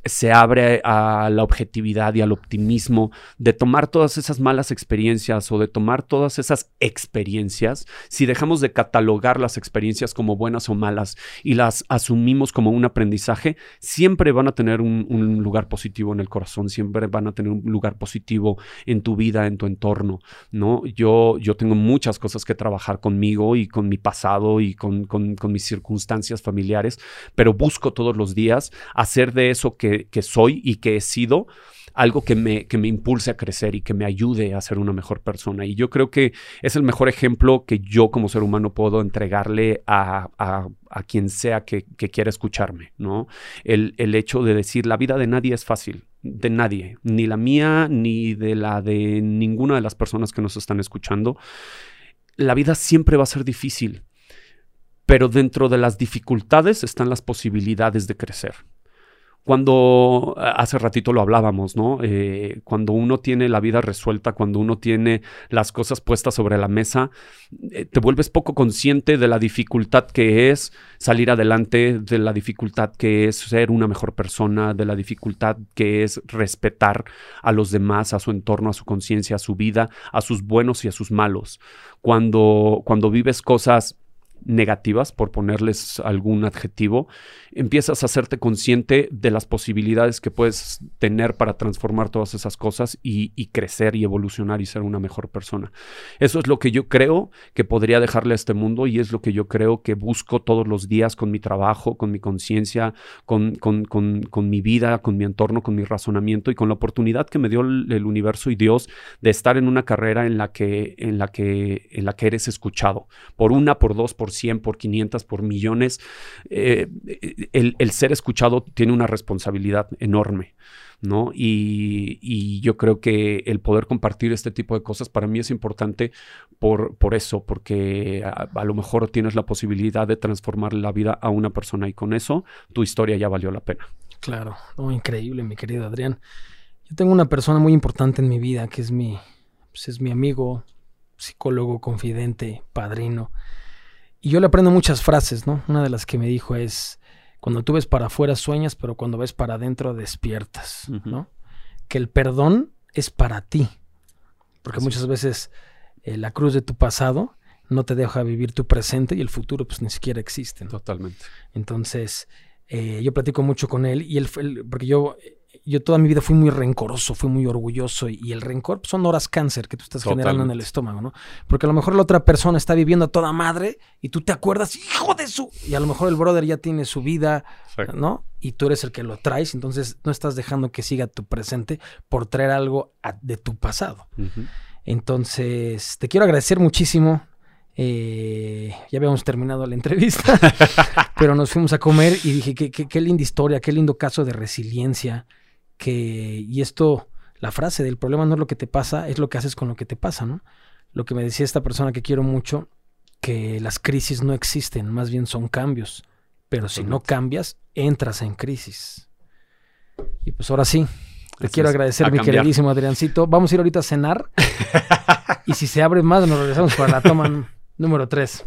se abre a la objetividad y al optimismo de tomar todas esas malas experiencias o de tomar todas esas experiencias, si dejamos de catalogar las experiencias como buenas o malas y las asumimos como un aprendizaje, siempre van a tener un, lugar positivo en el corazón, siempre van a tener un lugar positivo en tu vida, en tu entorno, ¿no? Yo, yo tengo muchas cosas que trabajar conmigo y con mi pasado y con, con mis circunstancias familiares, pero busco todos los días hacer de eso que que, soy y que he sido algo que me, que me impulse a crecer y que me ayude a ser una mejor persona. Y yo creo que es el mejor ejemplo que yo como ser humano puedo entregarle a, quien sea que, quiera escucharme, ¿no? El, el hecho de decir, la vida de nadie es fácil, de nadie, ni la mía, ni de la de ninguna de las personas que nos están escuchando. La vida siempre va a ser difícil, pero dentro de las dificultades están las posibilidades de crecer cuando hace ratito lo hablábamos, ¿no? Eh, cuando uno tiene la vida resuelta, cuando uno tiene las cosas puestas sobre la mesa, eh, te vuelves poco consciente de la dificultad que es salir adelante, de la dificultad que es ser una mejor persona, de la dificultad que es respetar a los demás, a su entorno, a su conciencia, a su vida, a sus buenos y a sus malos. Cuando, cuando vives cosas negativas, por ponerles algún adjetivo, empiezas a hacerte consciente de las posibilidades que puedes tener para transformar todas esas cosas y, crecer y evolucionar y ser una mejor persona. Eso es lo que yo creo que podría dejarle a este mundo y es lo que yo creo que busco todos los días con mi trabajo, con mi conciencia, con, con, mi vida, con mi entorno, con mi razonamiento y con la oportunidad que me dio el, universo y Dios de estar en una carrera en la que, en la que, en la que eres escuchado por una, por dos, por 100, por 500, por millones, eh, el, ser escuchado tiene una responsabilidad enorme. ¿no? Y, yo creo que el poder compartir este tipo de cosas para mí es importante por, por eso, porque a, lo mejor tienes la posibilidad de transformar la vida a una persona y con eso tu historia ya valió la pena. Claro, increíble, mi querido Adrián. Yo tengo una persona muy importante en mi vida que es mi, pues es mi amigo, psicólogo, confidente, padrino. Y yo le aprendo muchas frases, ¿no? Una de las que me dijo es, cuando tú ves para afuera sueñas, pero cuando ves para adentro despiertas, ¿no? Que el perdón es para ti, Porque Así muchas veces eh, la cruz de tu pasado no te deja vivir tu presente y el futuro pues ni siquiera existe. ¿no? Totalmente. Entonces, eh, yo platico mucho con él y él, fue el- porque yo, yo toda mi vida fui muy rencoroso, fui muy orgulloso y, el rencor pues, son horas cáncer que tú estás generando en el estómago, ¿no? Porque a lo mejor la otra persona está viviendo a toda madre y tú te acuerdas, hijo de su... Y a lo mejor el brother ya tiene su vida, Exacto. ¿no? Y tú eres el que lo traes, entonces no estás dejando que siga tu presente por traer algo a- de tu pasado. Entonces, te quiero agradecer muchísimo. Eh, ya habíamos terminado la entrevista, [laughs] pero nos fuimos a comer y dije, qué, qué- qué linda historia, qué lindo caso de resiliencia. Que, y esto, la frase del problema no es lo que te pasa, es lo que haces con lo que te pasa, ¿no? Lo que me decía esta persona que quiero mucho, que las crisis no existen, más bien son cambios. Pero si no cambias, entras en crisis. Y pues ahora sí, te Así quiero agradecer, mi cambiar. queridísimo Adriancito. Vamos a ir ahorita a cenar. [laughs] y si se abre más, nos regresamos para la toma número 3.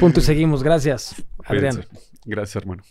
Punto y seguimos. Gracias, Adrián. Gracias, hermano.